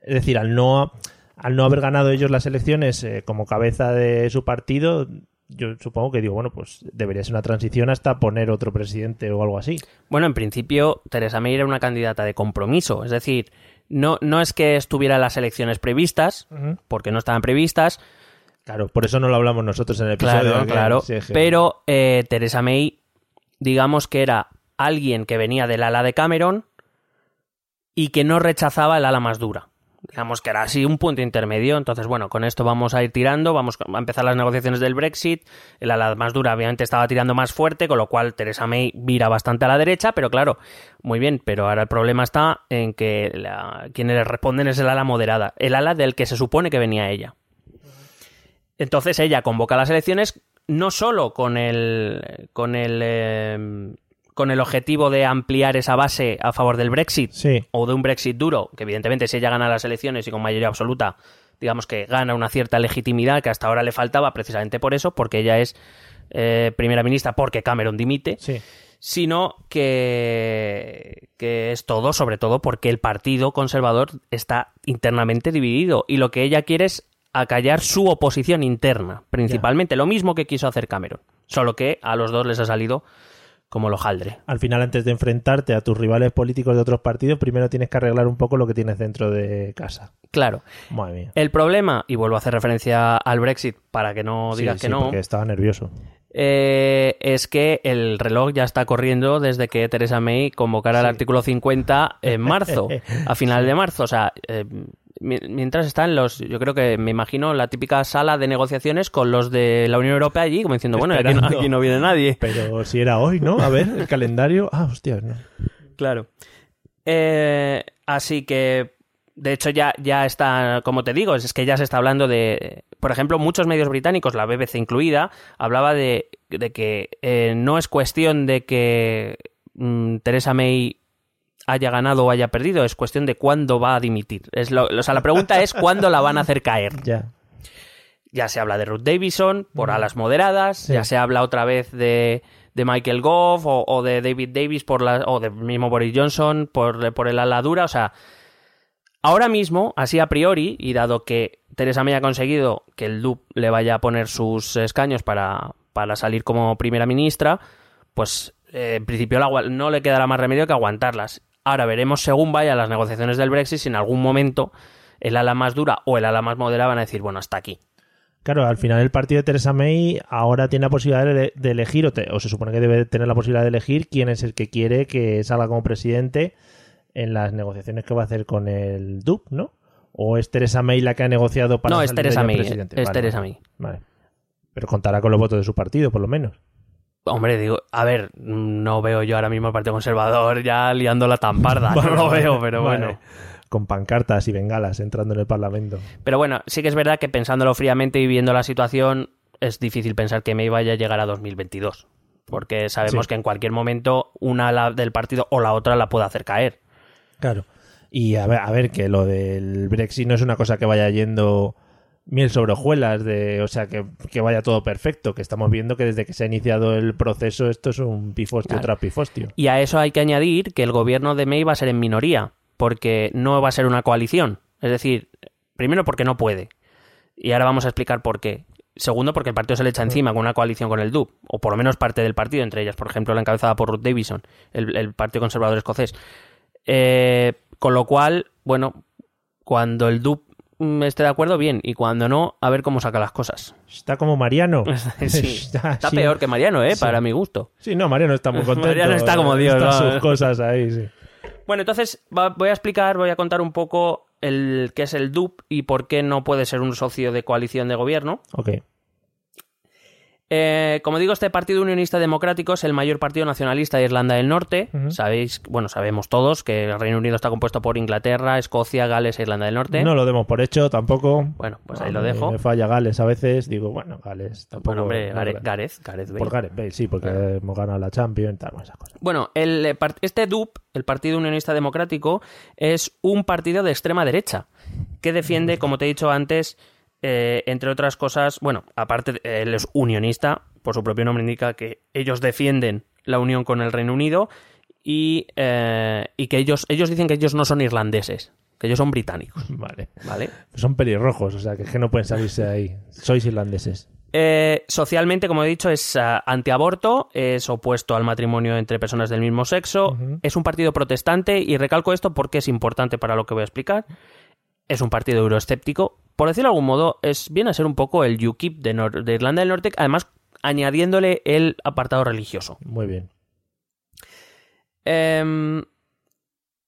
Speaker 1: Es decir, al no, al no haber ganado ellos las elecciones eh, como cabeza de su partido, yo supongo que digo, bueno, pues debería ser una transición hasta poner otro presidente o algo así.
Speaker 2: Bueno, en principio, Teresa May era una candidata de compromiso. Es decir, no, no es que estuviera las elecciones previstas, porque no estaban previstas,
Speaker 1: Claro, por eso no lo hablamos nosotros en el episodio.
Speaker 2: Claro, claro. Pero eh, Teresa May, digamos que era alguien que venía del ala de Cameron y que no rechazaba el ala más dura. Digamos que era así un punto intermedio. Entonces, bueno, con esto vamos a ir tirando. Vamos a empezar las negociaciones del Brexit. El ala más dura, obviamente, estaba tirando más fuerte, con lo cual Teresa May vira bastante a la derecha. Pero claro, muy bien. Pero ahora el problema está en que quienes le responden es el ala moderada. El ala del que se supone que venía ella. Entonces ella convoca las elecciones no solo con el con el eh, con el objetivo de ampliar esa base a favor del Brexit
Speaker 1: Sí.
Speaker 2: o de un Brexit duro, que evidentemente si ella gana las elecciones y con mayoría absoluta, digamos que gana una cierta legitimidad que hasta ahora le faltaba precisamente por eso, porque ella es eh, primera ministra porque Cameron dimite,
Speaker 1: Sí.
Speaker 2: sino que, que es todo, sobre todo porque el Partido Conservador está internamente dividido y lo que ella quiere es acallar su oposición interna, principalmente, lo mismo que quiso hacer Cameron, solo que a los dos les ha salido como lo jaldre.
Speaker 1: Al final, antes de enfrentarte a tus rivales políticos de otros partidos, primero tienes que arreglar un poco lo que tienes dentro de casa.
Speaker 2: Claro,
Speaker 1: Madre mía.
Speaker 2: el problema, y vuelvo a hacer referencia al Brexit para que no
Speaker 1: Sí,
Speaker 2: digas
Speaker 1: sí,
Speaker 2: que no,
Speaker 1: porque estaba nervioso.
Speaker 2: Eh, es que el reloj ya está corriendo desde que Theresa May convocara el artículo 50 en marzo, a final de marzo. O sea, eh, mi- mientras están los, yo creo que me imagino la típica sala de negociaciones con los de la Unión Europea allí, como diciendo, bueno, aquí no,
Speaker 1: Esperando.
Speaker 2: aquí no viene nadie.
Speaker 1: Pero si era hoy, ¿no? A ver, el calendario. Ah, hostia, no.
Speaker 2: Claro. Eh, así que, de hecho, ya, ya está, como te digo, es que ya se está hablando de, por ejemplo, muchos medios británicos, la BBC incluida, hablaba de, de que eh, no es cuestión de que mm, Theresa May haya ganado o haya perdido, es cuestión de cuándo va a dimitir. Es lo, o sea, la pregunta es cuándo la van a hacer caer.
Speaker 1: Ya.
Speaker 2: Ya se habla de Ruth Davison por alas moderadas,
Speaker 1: Sí.
Speaker 2: ya se habla otra vez de, de Michael Gove o, o de David Davis por la, o de mismo Boris Johnson por, por el ala dura. O sea, ahora mismo, así a priori, y dado que Teresa May ha conseguido que el DUP le vaya a poner sus escaños para, para salir como primera ministra, pues eh, en principio no le quedará más remedio que aguantarlas. Ahora veremos según vayan las negociaciones del Brexit si en algún momento el ala más dura o el ala más moderada van a decir, bueno, hasta aquí.
Speaker 1: Claro, al final el partido de Theresa May ahora tiene la posibilidad de, de elegir, o, te- o se supone que debe tener la posibilidad de elegir quién es el que quiere que salga como presidente en las negociaciones que va a hacer con el DUP, ¿no? ¿O es Theresa May la que ha negociado para
Speaker 2: No, es
Speaker 1: ella
Speaker 2: May, es
Speaker 1: Vale,
Speaker 2: Theresa
Speaker 1: vale,
Speaker 2: May.
Speaker 1: Vale. Pero contará con los votos de su partido, por lo menos.
Speaker 2: Hombre, digo, a ver, no veo yo ahora mismo al Partido Conservador ya liándola tan parda, no lo
Speaker 1: Vale,
Speaker 2: veo, pero
Speaker 1: vale.
Speaker 2: bueno.
Speaker 1: Con pancartas y bengalas entrando en el Parlamento.
Speaker 2: Pero bueno, sí que es verdad que pensándolo fríamente y viendo la situación, es difícil pensar que May vaya a llegar a 2022. Porque sabemos
Speaker 1: Sí.
Speaker 2: que en cualquier momento una del partido o la otra la puede hacer caer.
Speaker 1: Claro. Y a ver, a ver, que lo del Brexit no es una cosa que vaya yendo miel sobre hojuelas, de, o sea, que, que vaya todo perfecto, que estamos viendo que desde que se ha iniciado el proceso esto es un pifostio
Speaker 2: Claro.
Speaker 1: tras pifostio.
Speaker 2: Y a eso hay que añadir que el gobierno de May va a ser en minoría, porque no va a ser una coalición. Es decir, primero porque no puede. Y ahora vamos a explicar por qué. Segundo, porque el partido se le echa encima con una coalición con el DUP, o por lo menos parte del partido, entre ellas, por ejemplo, la encabezada por Ruth Davison, el, el Partido Conservador Escocés. Eh, con lo cual, bueno, cuando el DUP mm, esté de acuerdo, bien, y cuando no, a ver cómo saca las cosas.
Speaker 1: Está como Mariano.
Speaker 2: Sí,
Speaker 1: Está
Speaker 2: peor que Mariano, ¿eh?
Speaker 1: Sí.
Speaker 2: Para mi gusto.
Speaker 1: Sí, no, Mariano está muy contento.
Speaker 2: Mariano está como Dios,
Speaker 1: Está
Speaker 2: ¿no?
Speaker 1: sus cosas ahí, sí.
Speaker 2: Bueno, entonces voy a explicar, voy a contar un poco el qué es el DUP y por qué no puede ser un socio de coalición de gobierno.
Speaker 1: Ok.
Speaker 2: Eh, como digo, este Partido Unionista Democrático es el mayor partido nacionalista de Irlanda del Norte. Sabéis, bueno, sabemos todos que el Reino Unido está compuesto por Inglaterra, Escocia, Gales e Irlanda del Norte.
Speaker 1: No lo demos por hecho tampoco.
Speaker 2: Bueno, pues ahí lo dejo.
Speaker 1: Me falla Gales a veces. Digo, bueno, Gales tampoco.
Speaker 2: Bueno, hombre,
Speaker 1: no
Speaker 2: Gare-
Speaker 1: lo-
Speaker 2: Gareth, Gareth Bale.
Speaker 1: Por Gareth Bale, sí, porque hemos ganado la Champions y tal, esas cosas.
Speaker 2: Bueno, el, eh, este DUP, el Partido Unionista Democrático, es un partido de extrema derecha que defiende, como te he dicho antes, eh, entre otras cosas, bueno, aparte, él es unionista, por su propio nombre indica que ellos defienden la unión con el Reino Unido y, eh, y que ellos, ellos dicen que ellos no son irlandeses, que ellos son británicos,
Speaker 1: Vale.
Speaker 2: ¿vale?
Speaker 1: Son pelirrojos, o sea, que, es que no pueden salirse de ahí. Sois irlandeses.
Speaker 2: Eh, socialmente, como he dicho, es ah, antiaborto, es opuesto al matrimonio entre personas del mismo sexo, es un partido protestante y recalco esto porque es importante para lo que voy a explicar. Es un partido euroescéptico. Por decirlo de algún modo, es, viene a ser un poco el UKIP de, Nor- de Irlanda del Norte, además añadiéndole el apartado religioso.
Speaker 1: Muy bien.
Speaker 2: Em,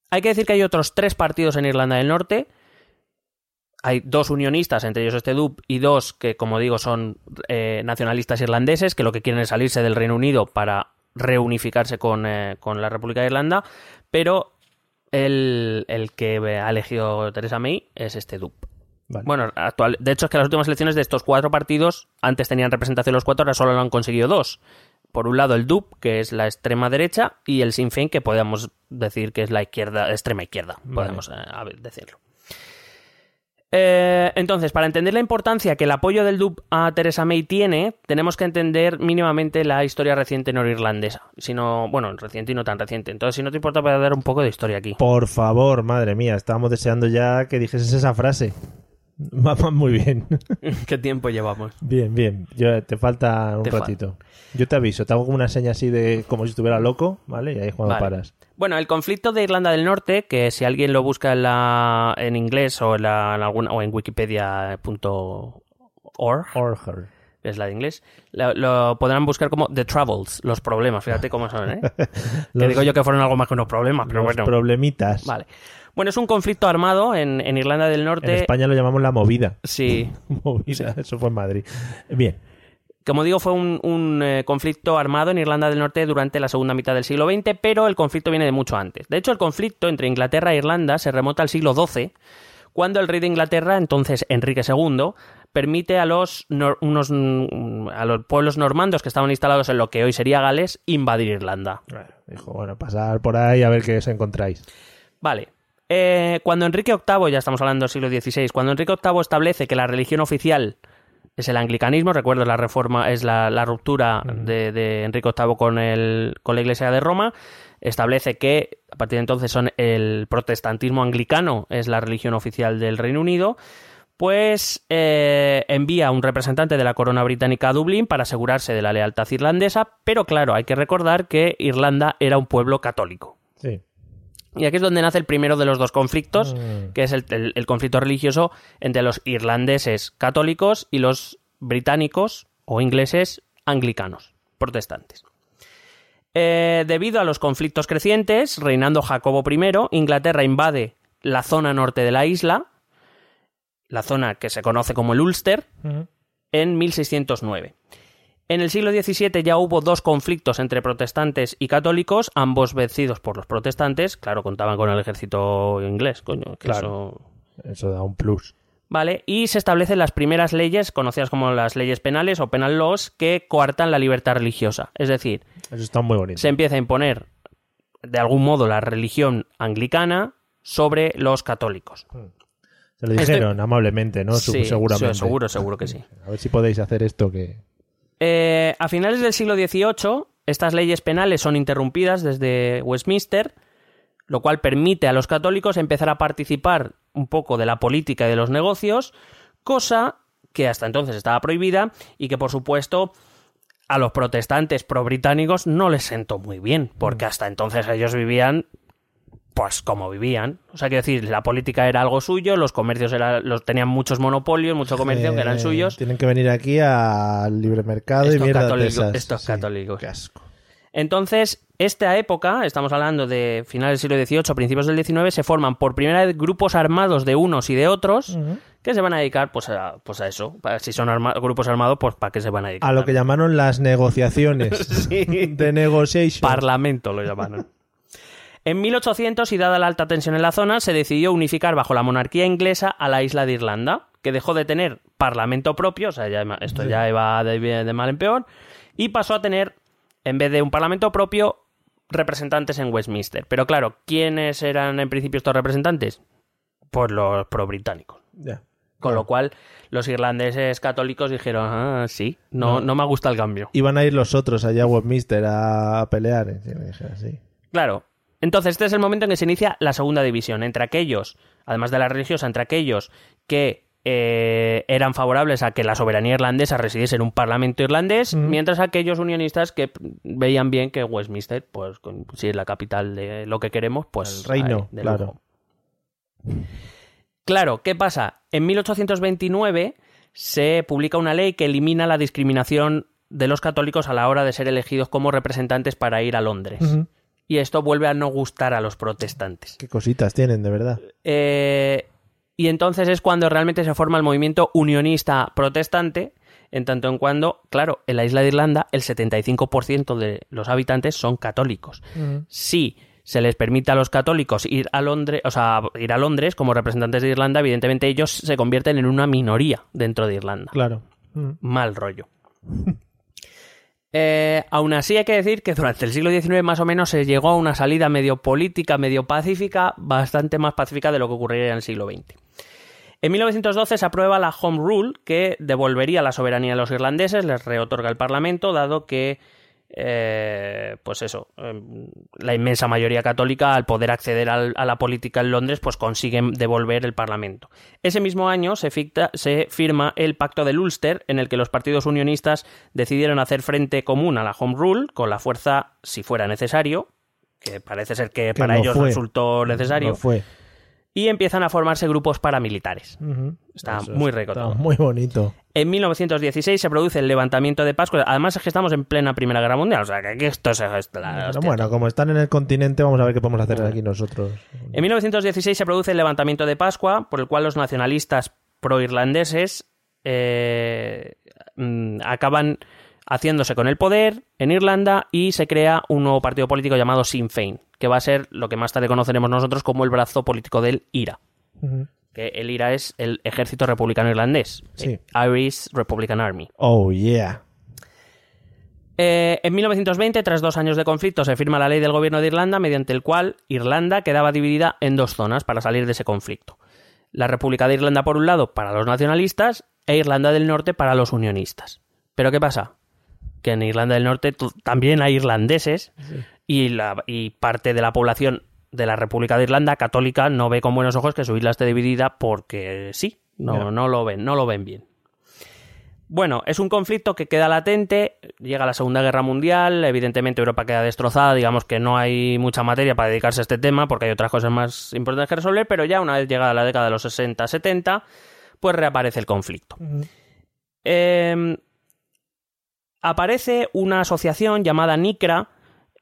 Speaker 2: hay que decir que hay otros tres partidos en Irlanda del Norte. Hay dos unionistas, entre ellos este DUP, y dos que, como digo, son eh, nacionalistas irlandeses, que lo que quieren es salirse del Reino Unido para reunificarse con, eh, con la República de Irlanda. Pero el, el que ha elegido Theresa May es este DUP.
Speaker 1: Vale.
Speaker 2: Bueno, actual, de hecho es que las últimas elecciones de estos cuatro partidos, antes tenían representación los cuatro, ahora solo lo han conseguido dos. Por un lado el DUP, que es la extrema derecha, y el Sinn Féin, que podemos decir que es la izquierda, extrema izquierda,
Speaker 1: Vale.
Speaker 2: podemos eh, decirlo. Eh, entonces, para entender la importancia que el apoyo del DUP a Theresa May tiene, tenemos que entender mínimamente la historia reciente norirlandesa. Si no, bueno, reciente y no tan reciente. Entonces, si no te importa, voy a dar un poco de historia aquí.
Speaker 1: Por favor, madre mía, estábamos deseando ya que dijeses esa frase. Vamos muy bien.
Speaker 2: ¿Qué tiempo llevamos?
Speaker 1: Bien, bien. Yo, te falta un
Speaker 2: Te falta.
Speaker 1: ratito. Yo te aviso, te hago como una seña así de como si estuviera loco, ¿vale? Y ahí es cuando
Speaker 2: Vale.
Speaker 1: paras.
Speaker 2: Bueno, el conflicto de Irlanda del Norte, que si alguien lo busca en, la, en inglés o en, la- en alguna, o en wikipedia.org, que es la de inglés, lo, lo podrán buscar como The Troubles, los problemas. Fíjate cómo son, ¿eh? que
Speaker 1: Los-
Speaker 2: digo yo que fueron algo más que unos problemas, pero
Speaker 1: los
Speaker 2: bueno.
Speaker 1: problemitas.
Speaker 2: Vale. Bueno, es un conflicto armado en, en Irlanda del
Speaker 1: En
Speaker 2: Norte.
Speaker 1: España lo llamamos la movida.
Speaker 2: Sí.
Speaker 1: Movida, eso fue en Madrid. Bien.
Speaker 2: Como digo, fue un, un, eh, conflicto armado en Irlanda del Norte durante la segunda mitad del siglo XX, pero el conflicto viene de mucho antes. De hecho, el conflicto entre Inglaterra e Irlanda se remota al siglo XII, cuando el rey de Inglaterra, entonces Enrique II, permite a los, nor- unos, mm, a los pueblos normandos que estaban instalados en lo que hoy sería Gales invadir Irlanda.
Speaker 1: Bueno, dijo, bueno, pasar por ahí a ver qué os encontráis.
Speaker 2: Vale. Eh, cuando Enrique VIII, ya estamos hablando del siglo XVI, cuando Enrique VIII establece que la religión oficial es el anglicanismo, recuerdo la reforma, es la, la ruptura de, de Enrique VIII con, el, con la Iglesia de Roma, establece que a partir de entonces son el protestantismo anglicano es la religión oficial del Reino Unido, pues eh, envía un representante de la corona británica a Dublín para asegurarse de la lealtad irlandesa, pero claro, hay que recordar que Irlanda era un pueblo católico.
Speaker 1: Sí.
Speaker 2: Y aquí es donde nace el primero de los dos conflictos,
Speaker 1: Mm.
Speaker 2: que es el, el- el conflicto religioso entre los irlandeses católicos y los británicos o ingleses anglicanos, protestantes. Eh, debido a los conflictos crecientes, reinando Jacobo I, Inglaterra invade la zona norte de la isla, la zona que se conoce como el Ulster,
Speaker 1: Ujú.
Speaker 2: en 1609. En el siglo XVII ya hubo dos conflictos entre protestantes y católicos, ambos vencidos por los protestantes. Claro, contaban con el ejército inglés, coño. que
Speaker 1: Claro.
Speaker 2: eso-
Speaker 1: Eso da un plus.
Speaker 2: Vale, y se establecen las primeras leyes, conocidas como las leyes penales o penal laws, que coartan la libertad religiosa. Es decir,
Speaker 1: Eso está muy bonito.
Speaker 2: se empieza a imponer de algún modo la religión anglicana sobre los católicos.
Speaker 1: Se lo
Speaker 2: Estoy-
Speaker 1: dijeron amablemente, ¿no?
Speaker 2: Sí,
Speaker 1: Seguramente.
Speaker 2: sí, seguro, seguro que sí.
Speaker 1: A ver si podéis hacer esto que...
Speaker 2: Eh, a finales del siglo XVIII, estas leyes penales son interrumpidas desde Westminster, lo cual permite a los católicos empezar a participar un poco de la política y de los negocios, cosa que hasta entonces estaba prohibida y que, por supuesto, a los protestantes pro-británicos no les sentó muy bien, porque hasta entonces ellos vivían pues como vivían. O sea, quiero decir, la política era algo suyo, los comercios era, los tenían muchos monopolios, mucho comercio que eran
Speaker 1: Eh,
Speaker 2: suyos.
Speaker 1: Tienen que venir aquí al libre mercado y mierda de
Speaker 2: católicos-
Speaker 1: esas.
Speaker 2: estos católicos.
Speaker 1: Qué asco.
Speaker 2: Entonces, esta época, estamos hablando de finales del siglo XVIII, principios del XIX, se forman por primera vez grupos armados de unos y de otros que se van a dedicar pues a, pues a eso. Si son arma- grupos armados, pues ¿para qué se van a dedicar?
Speaker 1: A lo que llamaron las negociaciones.
Speaker 2: Sí.
Speaker 1: De negotiation.
Speaker 2: Parlamento lo llamaron. En 1800, y dada la alta tensión en la zona, se decidió unificar bajo la monarquía inglesa a la isla de Irlanda, que dejó de tener parlamento propio, o sea, ya, esto ya iba de, de mal en peor, y pasó a tener, en vez de un parlamento propio, representantes en Westminster. Pero claro, ¿quiénes eran en principio estos representantes? Pues los pro-británicos. Con lo cual, los irlandeses católicos dijeron, ah, sí, no, no me gusta el cambio.
Speaker 1: Iban a ir los otros allá a Westminster a pelear. y yo dije así.
Speaker 2: Claro. Entonces, este es el momento en que se inicia la segunda división, entre aquellos, además de la religiosa, entre aquellos que eh, eran favorables a que la soberanía irlandesa residiese en un parlamento irlandés, mientras aquellos unionistas que veían bien que Westminster, pues con- si es la capital de lo que queremos, pues...
Speaker 1: El reino, claro.
Speaker 2: lujo. Claro, ¿qué pasa? En 1829 se publica una ley que elimina la discriminación de los católicos a la hora de ser elegidos como representantes para ir a Londres. Y esto vuelve a no gustar a los protestantes.
Speaker 1: Qué cositas tienen, de verdad.
Speaker 2: Eh, y entonces es cuando realmente se forma el movimiento unionista protestante, en tanto en cuando, claro, en la isla de Irlanda el 75% de los habitantes son católicos. Si se les permite a los católicos ir a Londres, o sea, ir a Londres como representantes de Irlanda, evidentemente ellos se convierten en una minoría dentro de Irlanda
Speaker 1: Claro. Mm.
Speaker 2: mal rollo. Eh, aún así hay que decir que durante el siglo XIX más o menos se llegó a una salida medio política, medio pacífica, bastante más pacífica de lo que ocurriría en el siglo XX. En 1912 se aprueba la Home Rule, que devolvería la soberanía a los irlandeses, les reotorga el Parlamento, dado que, eh, pues eso, eh, la inmensa mayoría católica, al poder acceder al- a la política en Londres, pues consiguen devolver el Parlamento. Ese mismo año se, ficta- se firma el Pacto del Ulster, en el que los partidos unionistas decidieron hacer frente común a la Home Rule, con la fuerza, si fuera necesario, que parece ser que,
Speaker 1: Que
Speaker 2: para
Speaker 1: lo
Speaker 2: ellos
Speaker 1: fue.
Speaker 2: resultó necesario.
Speaker 1: No fue.
Speaker 2: Y empiezan a formarse grupos paramilitares. Está
Speaker 1: Eso
Speaker 2: muy
Speaker 1: está
Speaker 2: rico todo.
Speaker 1: Muy bonito.
Speaker 2: En 1916 se produce el levantamiento de Pascua. Además es que estamos en plena Primera Guerra Mundial, o sea que aquí esto es
Speaker 1: Pero
Speaker 2: hostia.
Speaker 1: bueno, como están en el continente, vamos a ver qué podemos hacer aquí nosotros.
Speaker 2: En 1916 se produce el levantamiento de Pascua, por el cual los nacionalistas pro-irlandeses eh, mm, acaban haciéndose con el poder en Irlanda y se crea un nuevo partido político llamado Sinn Féin, que va a ser lo que más tarde conoceremos nosotros como el brazo político del IRA. Que el IRA es el Ejército Republicano Irlandés,
Speaker 1: Sí.
Speaker 2: Irish Republican Army.
Speaker 1: Oh, yeah.
Speaker 2: Eh, en 1920, tras dos años de conflicto, se firma la ley del gobierno de Irlanda, mediante el cual Irlanda quedaba dividida en dos zonas para salir de ese conflicto. La República de Irlanda, por un lado, para los nacionalistas, e Irlanda del Norte para los unionistas. Pero ¿qué pasa? Que en Irlanda del Norte también hay irlandeses y, la, y parte de la población de la República de Irlanda católica no ve con buenos ojos que su isla esté dividida porque sí, no, no lo ven, no lo ven bien. Bueno, es un conflicto que queda latente, llega la Segunda Guerra Mundial, evidentemente Europa queda destrozada, digamos que no hay mucha materia para dedicarse a este tema porque hay otras cosas más importantes que resolver, pero ya una vez llegada la década de los 60-70, pues reaparece el conflicto. Eh, aparece una asociación llamada NICRA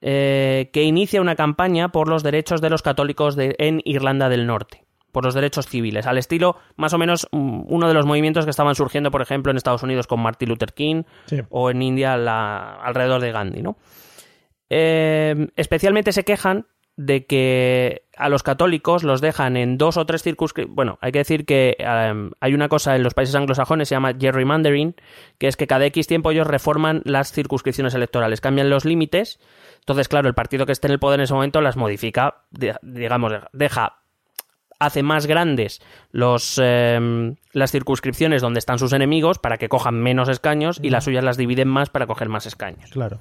Speaker 2: eh, que inicia una campaña por los derechos de los católicos de- en Irlanda del Norte, por los derechos civiles, al estilo más o menos mm, uno de los movimientos que estaban surgiendo, por ejemplo, en Estados Unidos con Martin Luther King
Speaker 1: Sí.
Speaker 2: o en India la- alrededor de Gandhi, ¿no? Eh, especialmente se quejan de que a los católicos los dejan en dos o tres circunscripciones. Bueno, hay que decir que eh, hay una cosa en los países anglosajones, se llama gerrymandering, que es que cada X tiempo ellos reforman las circunscripciones electorales, cambian los límites. Entonces, claro, el partido que esté en el poder en ese momento las modifica, digamos, deja hace más grandes los, eh, las circunscripciones donde están sus enemigos para que cojan menos escaños y las suyas las dividen más para coger más escaños.
Speaker 1: Claro.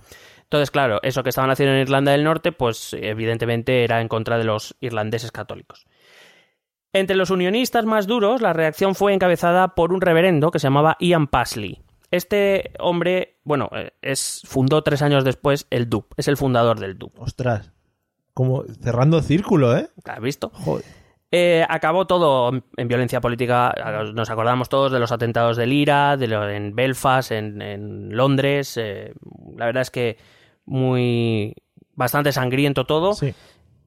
Speaker 2: Entonces, claro, eso que estaban haciendo en Irlanda del Norte, pues evidentemente era en contra de los irlandeses católicos. Entre los unionistas más duros, la reacción fue encabezada por un reverendo que se llamaba Ian Pasley. Este hombre, bueno, eh, es, fundó tres años después el DUP, es el fundador del DUP.
Speaker 1: Ostras. Como cerrando círculo, ¿eh?
Speaker 2: ¿Has visto?
Speaker 1: Joder.
Speaker 2: Eh, acabó todo en- en violencia política. Nos acordamos todos de los atentados del IRA, de lo, en Belfast, en, en Londres. eh, la verdad es que muy bastante sangriento todo.
Speaker 1: Sí.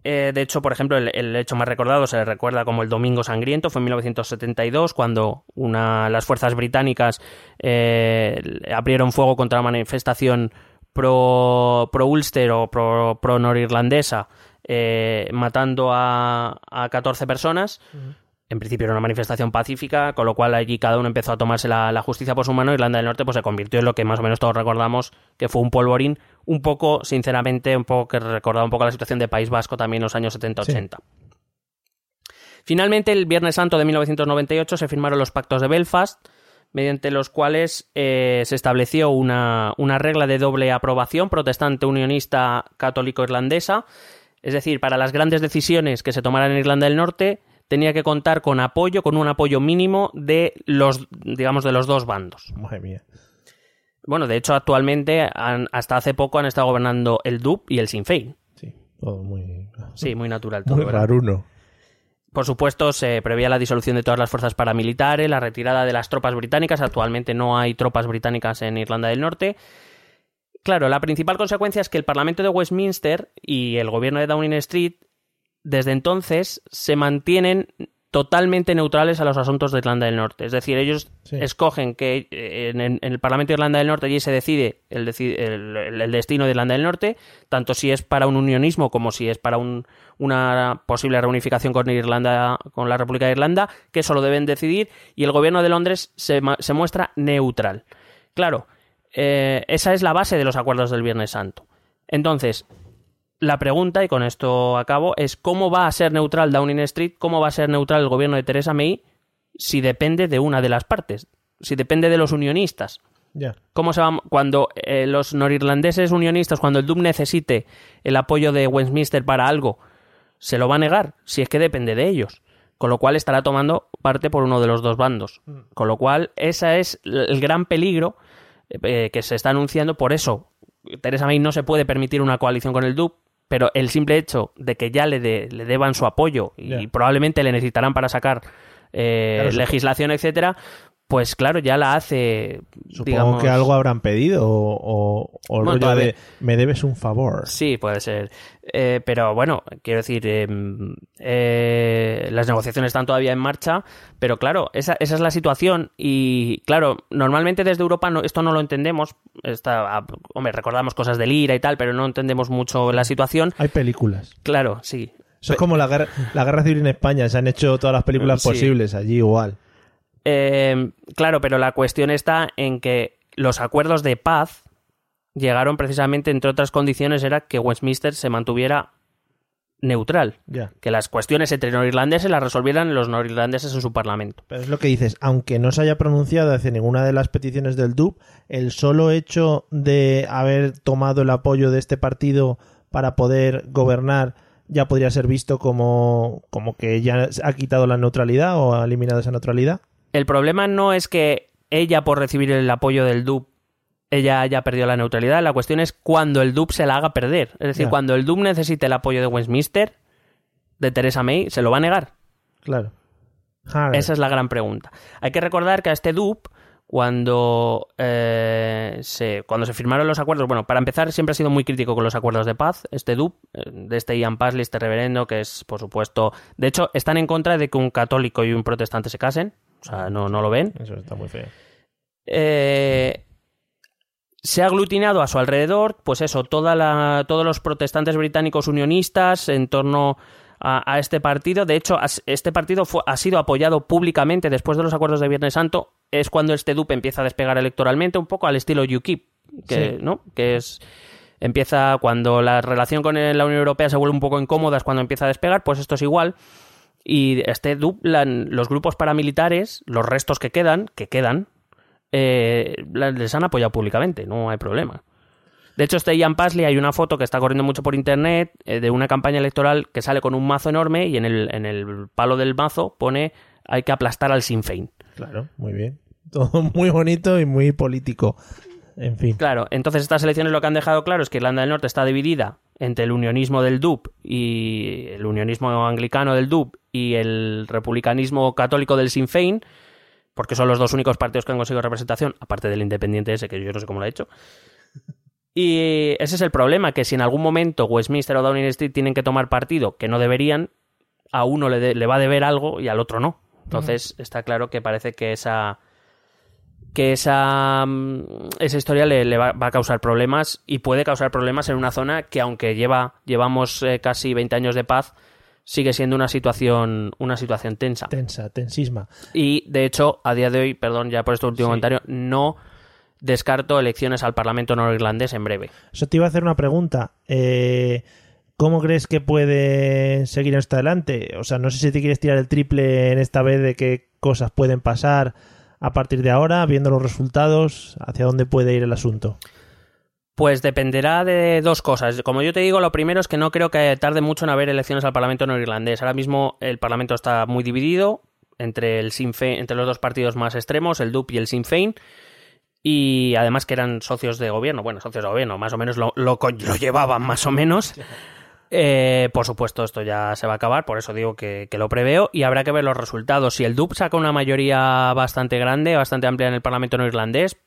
Speaker 2: Eh, de hecho, por ejemplo, el, el hecho más recordado se le recuerda como el Domingo Sangriento, fue en 1972, cuando una, las fuerzas británicas eh, abrieron fuego contra la manifestación pro, pro Ulster o pro, pro norirlandesa, eh, matando a, a 14 personas. En principio era una manifestación pacífica, con lo cual allí cada uno empezó a tomarse la, la justicia por su mano. Irlanda del Norte pues, se convirtió en lo que más o menos todos recordamos que fue un polvorín, un poco, sinceramente, un poco que recordaba un poco la situación de País Vasco también en los años 70-80. Finalmente, el Viernes Santo de 1998 se firmaron los pactos de Belfast, mediante los cuales eh, se estableció una, una regla de doble aprobación protestante unionista católico irlandesa. Es decir, para las grandes decisiones que se tomaran en Irlanda del Norte, tenía que contar con apoyo, con un apoyo mínimo de los, digamos, de los dos bandos.
Speaker 1: Madre mía.
Speaker 2: Bueno, de hecho, actualmente, han- hasta hace poco, han estado gobernando el DUP y el Sinn Féin.
Speaker 1: Sí. Todo muy.
Speaker 2: Sí, muy natural todo.
Speaker 1: Muy
Speaker 2: ¿verdad?
Speaker 1: raruno.
Speaker 2: Por supuesto, se preveía la disolución de todas las fuerzas paramilitares, la retirada de las tropas británicas. Actualmente no hay tropas británicas en Irlanda del Norte. Claro, la principal consecuencia es que el Parlamento de Westminster y el gobierno de Downing Street, desde entonces, se mantienen totalmente neutrales a los asuntos de Irlanda del Norte. Es decir, ellos
Speaker 1: Sí.
Speaker 2: escogen que eh, en, en el Parlamento de Irlanda del Norte allí se decide el, destino de Irlanda del Norte, tanto si es para un unionismo como si es para un- una posible reunificación con Irlanda, con la República de Irlanda, que eso lo deben decidir, y el gobierno de Londres se, se muestra neutral. Claro, eh, esa es la base de los acuerdos del Viernes Santo. Entonces, la pregunta, y con esto acabo, es cómo va a ser neutral Downing Street, cómo va a ser neutral el gobierno de Theresa May si depende de una de las partes, si depende de los unionistas. ¿Cómo se va cuando eh, los norirlandeses unionistas, cuando el DUP necesite el apoyo de Westminster para algo, se lo va a negar si es que depende de ellos? Con lo cual estará tomando parte por uno de los dos bandos. Con lo cual, ese es el gran peligro eh, que se está anunciando. Por eso, Theresa May no se puede permitir una coalición con el DUP, pero el simple hecho de que ya le, de- le deban su apoyo y probablemente le necesitarán para sacar eh,
Speaker 1: Claro,
Speaker 2: legislación, etcétera, pues claro, ya la hace,
Speaker 1: Supongo
Speaker 2: digamos...
Speaker 1: que algo habrán pedido o, o, o el
Speaker 2: Bueno, todavía-
Speaker 1: de me debes un favor.
Speaker 2: Sí, puede ser. Eh, pero bueno, quiero decir, eh, eh, las negociaciones están todavía en marcha, pero claro, esa, esa es la situación y claro, normalmente desde Europa no, esto no lo entendemos. Está, ah, hombre, recordamos cosas del IRA y tal, pero no entendemos mucho la situación.
Speaker 1: Hay películas.
Speaker 2: Claro, sí.
Speaker 1: Eso es como la guerra, la guerra civil en España. Se han hecho todas las películas
Speaker 2: Sí.
Speaker 1: posibles allí igual.
Speaker 2: Eh, claro, pero la cuestión está en que los acuerdos de paz llegaron precisamente, entre otras condiciones, era que Westminster se mantuviera neutral. Que las cuestiones entre norirlandeses las resolvieran los norirlandeses en su parlamento.
Speaker 1: Pero es lo que dices, aunque no se haya pronunciado hacia ninguna de las peticiones del DUP, el solo hecho de haber tomado el apoyo de este partido para poder gobernar ya podría ser visto como, como que ya ha quitado la neutralidad o ha eliminado esa neutralidad.
Speaker 2: El problema no es que ella, por recibir el apoyo del DUP, ella haya perdido la neutralidad. La cuestión es cuando el DUP se la haga perder. Es decir, cuando el DUP necesite el apoyo de Westminster, de Theresa May, se lo va a negar.
Speaker 1: Claro.
Speaker 2: Esa es la gran pregunta. Hay que recordar que a este DUP, cuando, eh, se, cuando se firmaron los acuerdos, bueno, para empezar, siempre ha sido muy crítico con los acuerdos de paz, este DUP, eh, de este Ian Pasley, este reverendo, que es, por supuesto, de hecho, están en contra de que un católico y un protestante se casen, o sea, no, no lo ven.
Speaker 1: Eso está muy feo.
Speaker 2: Eh, se ha aglutinado a su alrededor, pues eso, toda la, todos los protestantes británicos unionistas en torno a, a este partido. De hecho, as- este partido fue- ha sido apoyado públicamente después de los acuerdos de Viernes Santo. Es cuando este DUP empieza a despegar electoralmente, un poco al estilo UKIP, que,
Speaker 1: Sí.
Speaker 2: ¿no? que es empieza cuando la relación con la Unión Europea se vuelve un poco incómoda, es cuando empieza a despegar, pues esto es igual. Y este DUP, la- los grupos paramilitares, los restos que quedan, que quedan, eh, les han apoyado públicamente, no hay problema. De hecho, este Ian Pasley hay una foto que está corriendo mucho por internet eh, de una campaña electoral que sale con un mazo enorme y en el, en el palo del mazo pone hay que aplastar al Sinn Féin.
Speaker 1: Claro, muy bien. Todo muy bonito y muy político. En fin.
Speaker 2: Claro, entonces estas elecciones lo que han dejado claro es que Irlanda del Norte está dividida entre el unionismo del DUP y el unionismo anglicano del DUP y el republicanismo católico del Sinn Féin, porque son los dos únicos partidos que han conseguido representación, aparte del independiente ese, que yo no sé cómo lo ha hecho. Y ese es el problema, que si en algún momento Westminster o Downing Street tienen que tomar partido, que no deberían, a uno le, de- le va a deber algo y al otro no. Entonces está claro que parece que esa que esa, mm, esa historia le, le va, va a causar problemas y puede causar problemas en una zona que aunque lleva llevamos eh, casi 20 años de paz sigue siendo una situación una situación tensa
Speaker 1: Tensa, tensisma.
Speaker 2: y de hecho a día de hoy perdón ya por este último
Speaker 1: Sí.
Speaker 2: comentario no descarto elecciones al Parlamento norirlandés en breve
Speaker 1: Eso te iba a hacer una pregunta. Eh, ¿Cómo crees que puede seguir esto adelante? O sea, no sé si te quieres tirar el triple en esta vez de qué cosas pueden pasar a partir de ahora, viendo los resultados, hacia dónde puede ir el asunto.
Speaker 2: Pues dependerá de dos cosas. Como yo te digo, lo primero es que no creo que tarde mucho en haber elecciones al Parlamento norirlandés. Ahora mismo el Parlamento está muy dividido entre el Sinn Féin- entre los dos partidos más extremos, el DUP y el Sinn Féin. Y además que eran socios de gobierno, bueno, socios de gobierno, más o menos lo, lo, llevaban más o menos. Eh, por supuesto, esto ya se va a acabar, por eso digo que, que lo preveo y habrá que ver los resultados. Si el DUP saca una mayoría bastante grande, bastante amplia en el Parlamento norirlandés, eh,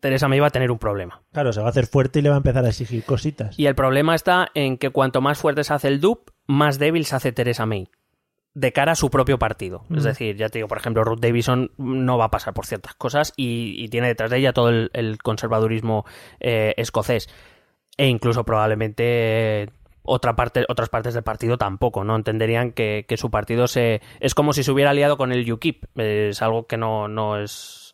Speaker 2: Teresa May va a tener un problema.
Speaker 1: Claro, se va a hacer fuerte y le va a empezar a exigir cositas.
Speaker 2: Y el problema está en que cuanto más fuerte se hace el DUP, más débil se hace Theresa May. De cara a su propio partido. Es
Speaker 1: Mm.
Speaker 2: decir, ya te digo, por ejemplo, Ruth Davison no va a pasar por ciertas cosas y, y tiene detrás de ella todo el, el conservadurismo eh, escocés. E incluso probablemente eh, otra parte, otras partes del partido tampoco, ¿no? Entenderían que, que su partido se. es como si se hubiera aliado con el UKIP. Es algo que no, no es.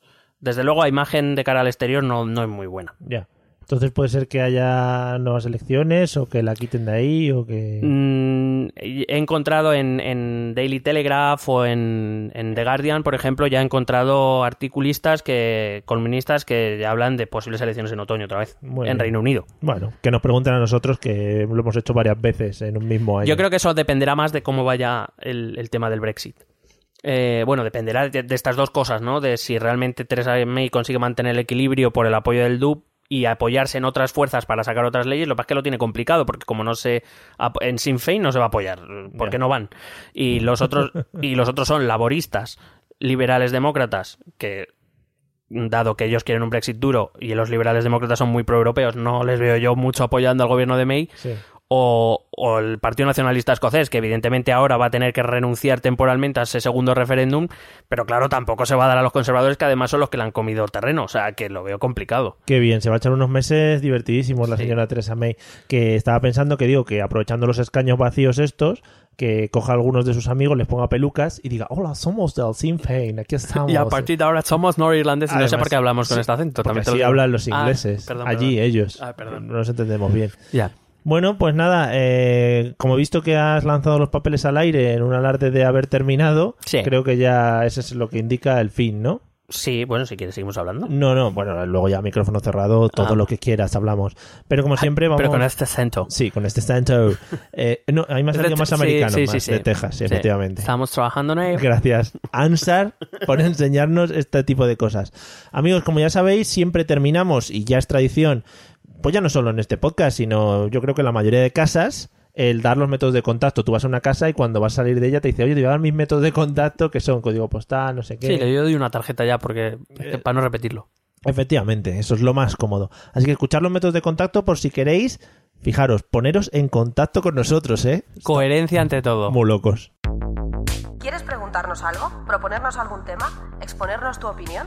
Speaker 2: Desde luego, a imagen de cara al exterior no, no es muy buena.
Speaker 1: Ya. Entonces puede ser que haya nuevas elecciones o que la quiten de ahí o que...
Speaker 2: Mm, he encontrado en, en Daily Telegraph o en, en The Guardian, por ejemplo, ya he encontrado articulistas que columnistas que ya hablan de posibles elecciones en otoño otra vez en. Reino Unido.
Speaker 1: Bueno, que nos pregunten a nosotros que lo hemos hecho varias veces en un mismo año.
Speaker 2: Yo creo que eso dependerá más de cómo vaya el, el tema del Brexit. Eh, bueno, dependerá de, de estas dos cosas, ¿no? De si realmente Theresa May consigue mantener el equilibrio por el apoyo del DUP y apoyarse en otras fuerzas para sacar otras leyes, lo que pasa es que lo tiene complicado, porque como no se en Sinn Féin no se va a apoyar, porque
Speaker 1: Ya.
Speaker 2: no van. Y los otros y los otros son laboristas, liberales demócratas, que dado que ellos quieren un Brexit duro y los liberales demócratas son muy proeuropeos, no les veo yo mucho apoyando al gobierno de May,
Speaker 1: Sí.
Speaker 2: O, o el Partido Nacionalista Escocés, que evidentemente ahora va a tener que renunciar temporalmente a ese segundo referéndum, pero claro, tampoco se va a dar a los conservadores, que además son los que le han comido terreno, o sea, que lo veo complicado.
Speaker 1: Qué bien, se va a echar unos meses divertidísimos la
Speaker 2: Sí.
Speaker 1: señora Teresa May, que estaba pensando que digo que aprovechando los escaños vacíos estos, que coja a algunos de sus amigos, les ponga pelucas y diga, hola, somos del Sinn Féin, aquí estamos.
Speaker 2: Y a partir de ahora somos norirlandeses, y no sé
Speaker 1: Además,
Speaker 2: por qué hablamos con
Speaker 1: sí,
Speaker 2: este acento.
Speaker 1: Porque
Speaker 2: lo
Speaker 1: así
Speaker 2: digo.
Speaker 1: hablan los
Speaker 2: Ah,
Speaker 1: ingleses,
Speaker 2: perdón,
Speaker 1: allí
Speaker 2: perdón.
Speaker 1: ellos,
Speaker 2: Ah,
Speaker 1: no nos entendemos bien.
Speaker 2: Ya.
Speaker 1: Bueno, pues nada, eh, como he visto que has lanzado los papeles al aire en un alarde de haber terminado,
Speaker 2: Sí.
Speaker 1: creo que ya ese es lo que indica el fin, ¿no?
Speaker 2: Sí, bueno, si quieres seguimos hablando.
Speaker 1: No, no, bueno, luego ya micrófono cerrado, todo
Speaker 2: Ah.
Speaker 1: lo que quieras, hablamos. Pero como siempre, vamos...
Speaker 2: Pero con este acento.
Speaker 1: Sí, con este Santo. Eh, no, hay más salido más americano,
Speaker 2: sí, sí,
Speaker 1: más
Speaker 2: sí.
Speaker 1: de Texas,
Speaker 2: Sí.
Speaker 1: efectivamente.
Speaker 2: Estamos trabajando en ello.
Speaker 1: Gracias, Ansar, por enseñarnos este tipo de cosas. Amigos, como ya sabéis, siempre terminamos, y ya es tradición, pues ya no solo en este podcast, sino yo creo que en la mayoría de casas, el dar los métodos de contacto. Tú vas a una casa y cuando vas a salir de ella te dice, oye, te voy a dar mis métodos de contacto, que son código postal, no sé qué.
Speaker 2: Sí, le doy una tarjeta ya porque para no repetirlo.
Speaker 1: Efectivamente, eso es lo más cómodo. Así que escuchar los métodos de contacto por si queréis, fijaros, poneros en contacto con nosotros, ¿eh?
Speaker 2: Coherencia ante todo.
Speaker 1: Muy locos.
Speaker 5: ¿Quieres preguntarnos algo? ¿Proponernos algún tema? ¿Exponernos tu opinión?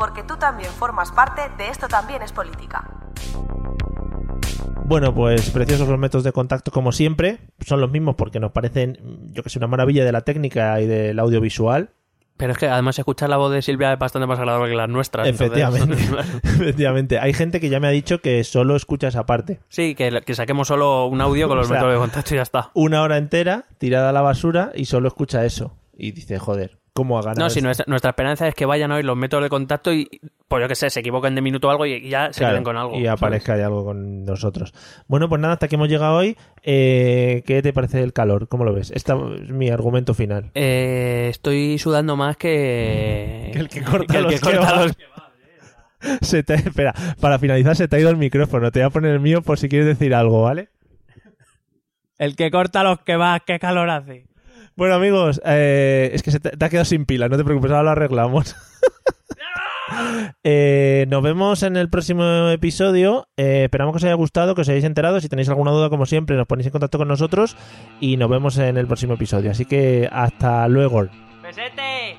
Speaker 5: Porque tú también formas parte de Esto también es política.
Speaker 1: Bueno, pues preciosos los métodos de contacto como siempre. Son los mismos porque nos parecen, yo que sé, una maravilla de la técnica y del audiovisual.
Speaker 2: Pero es que además escuchar la voz de Silvia es bastante más agradable que las nuestras.
Speaker 1: Efectivamente.
Speaker 2: entonces-
Speaker 1: Efectivamente. Hay gente que ya me ha dicho que solo escucha esa parte.
Speaker 2: sí, que, que saquemos solo un audio con los
Speaker 1: O sea,
Speaker 2: métodos de contacto y ya está.
Speaker 1: Una hora entera tirada a la basura y solo escucha eso. Y dice, joder, ¿cómo ha ganado?
Speaker 2: No, si nuestra, nuestra esperanza es que vayan a oír los métodos de contacto y, pues yo que sé, se equivoquen de minuto o algo y ya se
Speaker 1: Claro,
Speaker 2: queden con algo.
Speaker 1: Y aparezca algo con nosotros. Bueno, pues nada, hasta aquí hemos llegado hoy. Eh, ¿Qué te parece el calor? ¿Cómo lo ves? Este es mi argumento final.
Speaker 2: Eh, estoy sudando más que...
Speaker 1: Que el que corta
Speaker 2: el
Speaker 1: los
Speaker 2: que corta
Speaker 1: kebabs.
Speaker 2: los-
Speaker 1: Se te, espera, para finalizar se te ha ido el micrófono. Te voy a poner el mío por si quieres decir algo, ¿vale?
Speaker 2: El que corta los que va, qué calor hace.
Speaker 1: Bueno, amigos, eh, es que se te, te ha quedado sin pila, no te preocupes, ahora lo arreglamos. Eh, nos vemos en el próximo episodio. Eh, esperamos que os haya gustado, que os hayáis enterado. Si tenéis alguna duda, como siempre, nos ponéis en contacto con nosotros y nos vemos en el próximo episodio. Así que hasta luego.
Speaker 2: ¡Besete!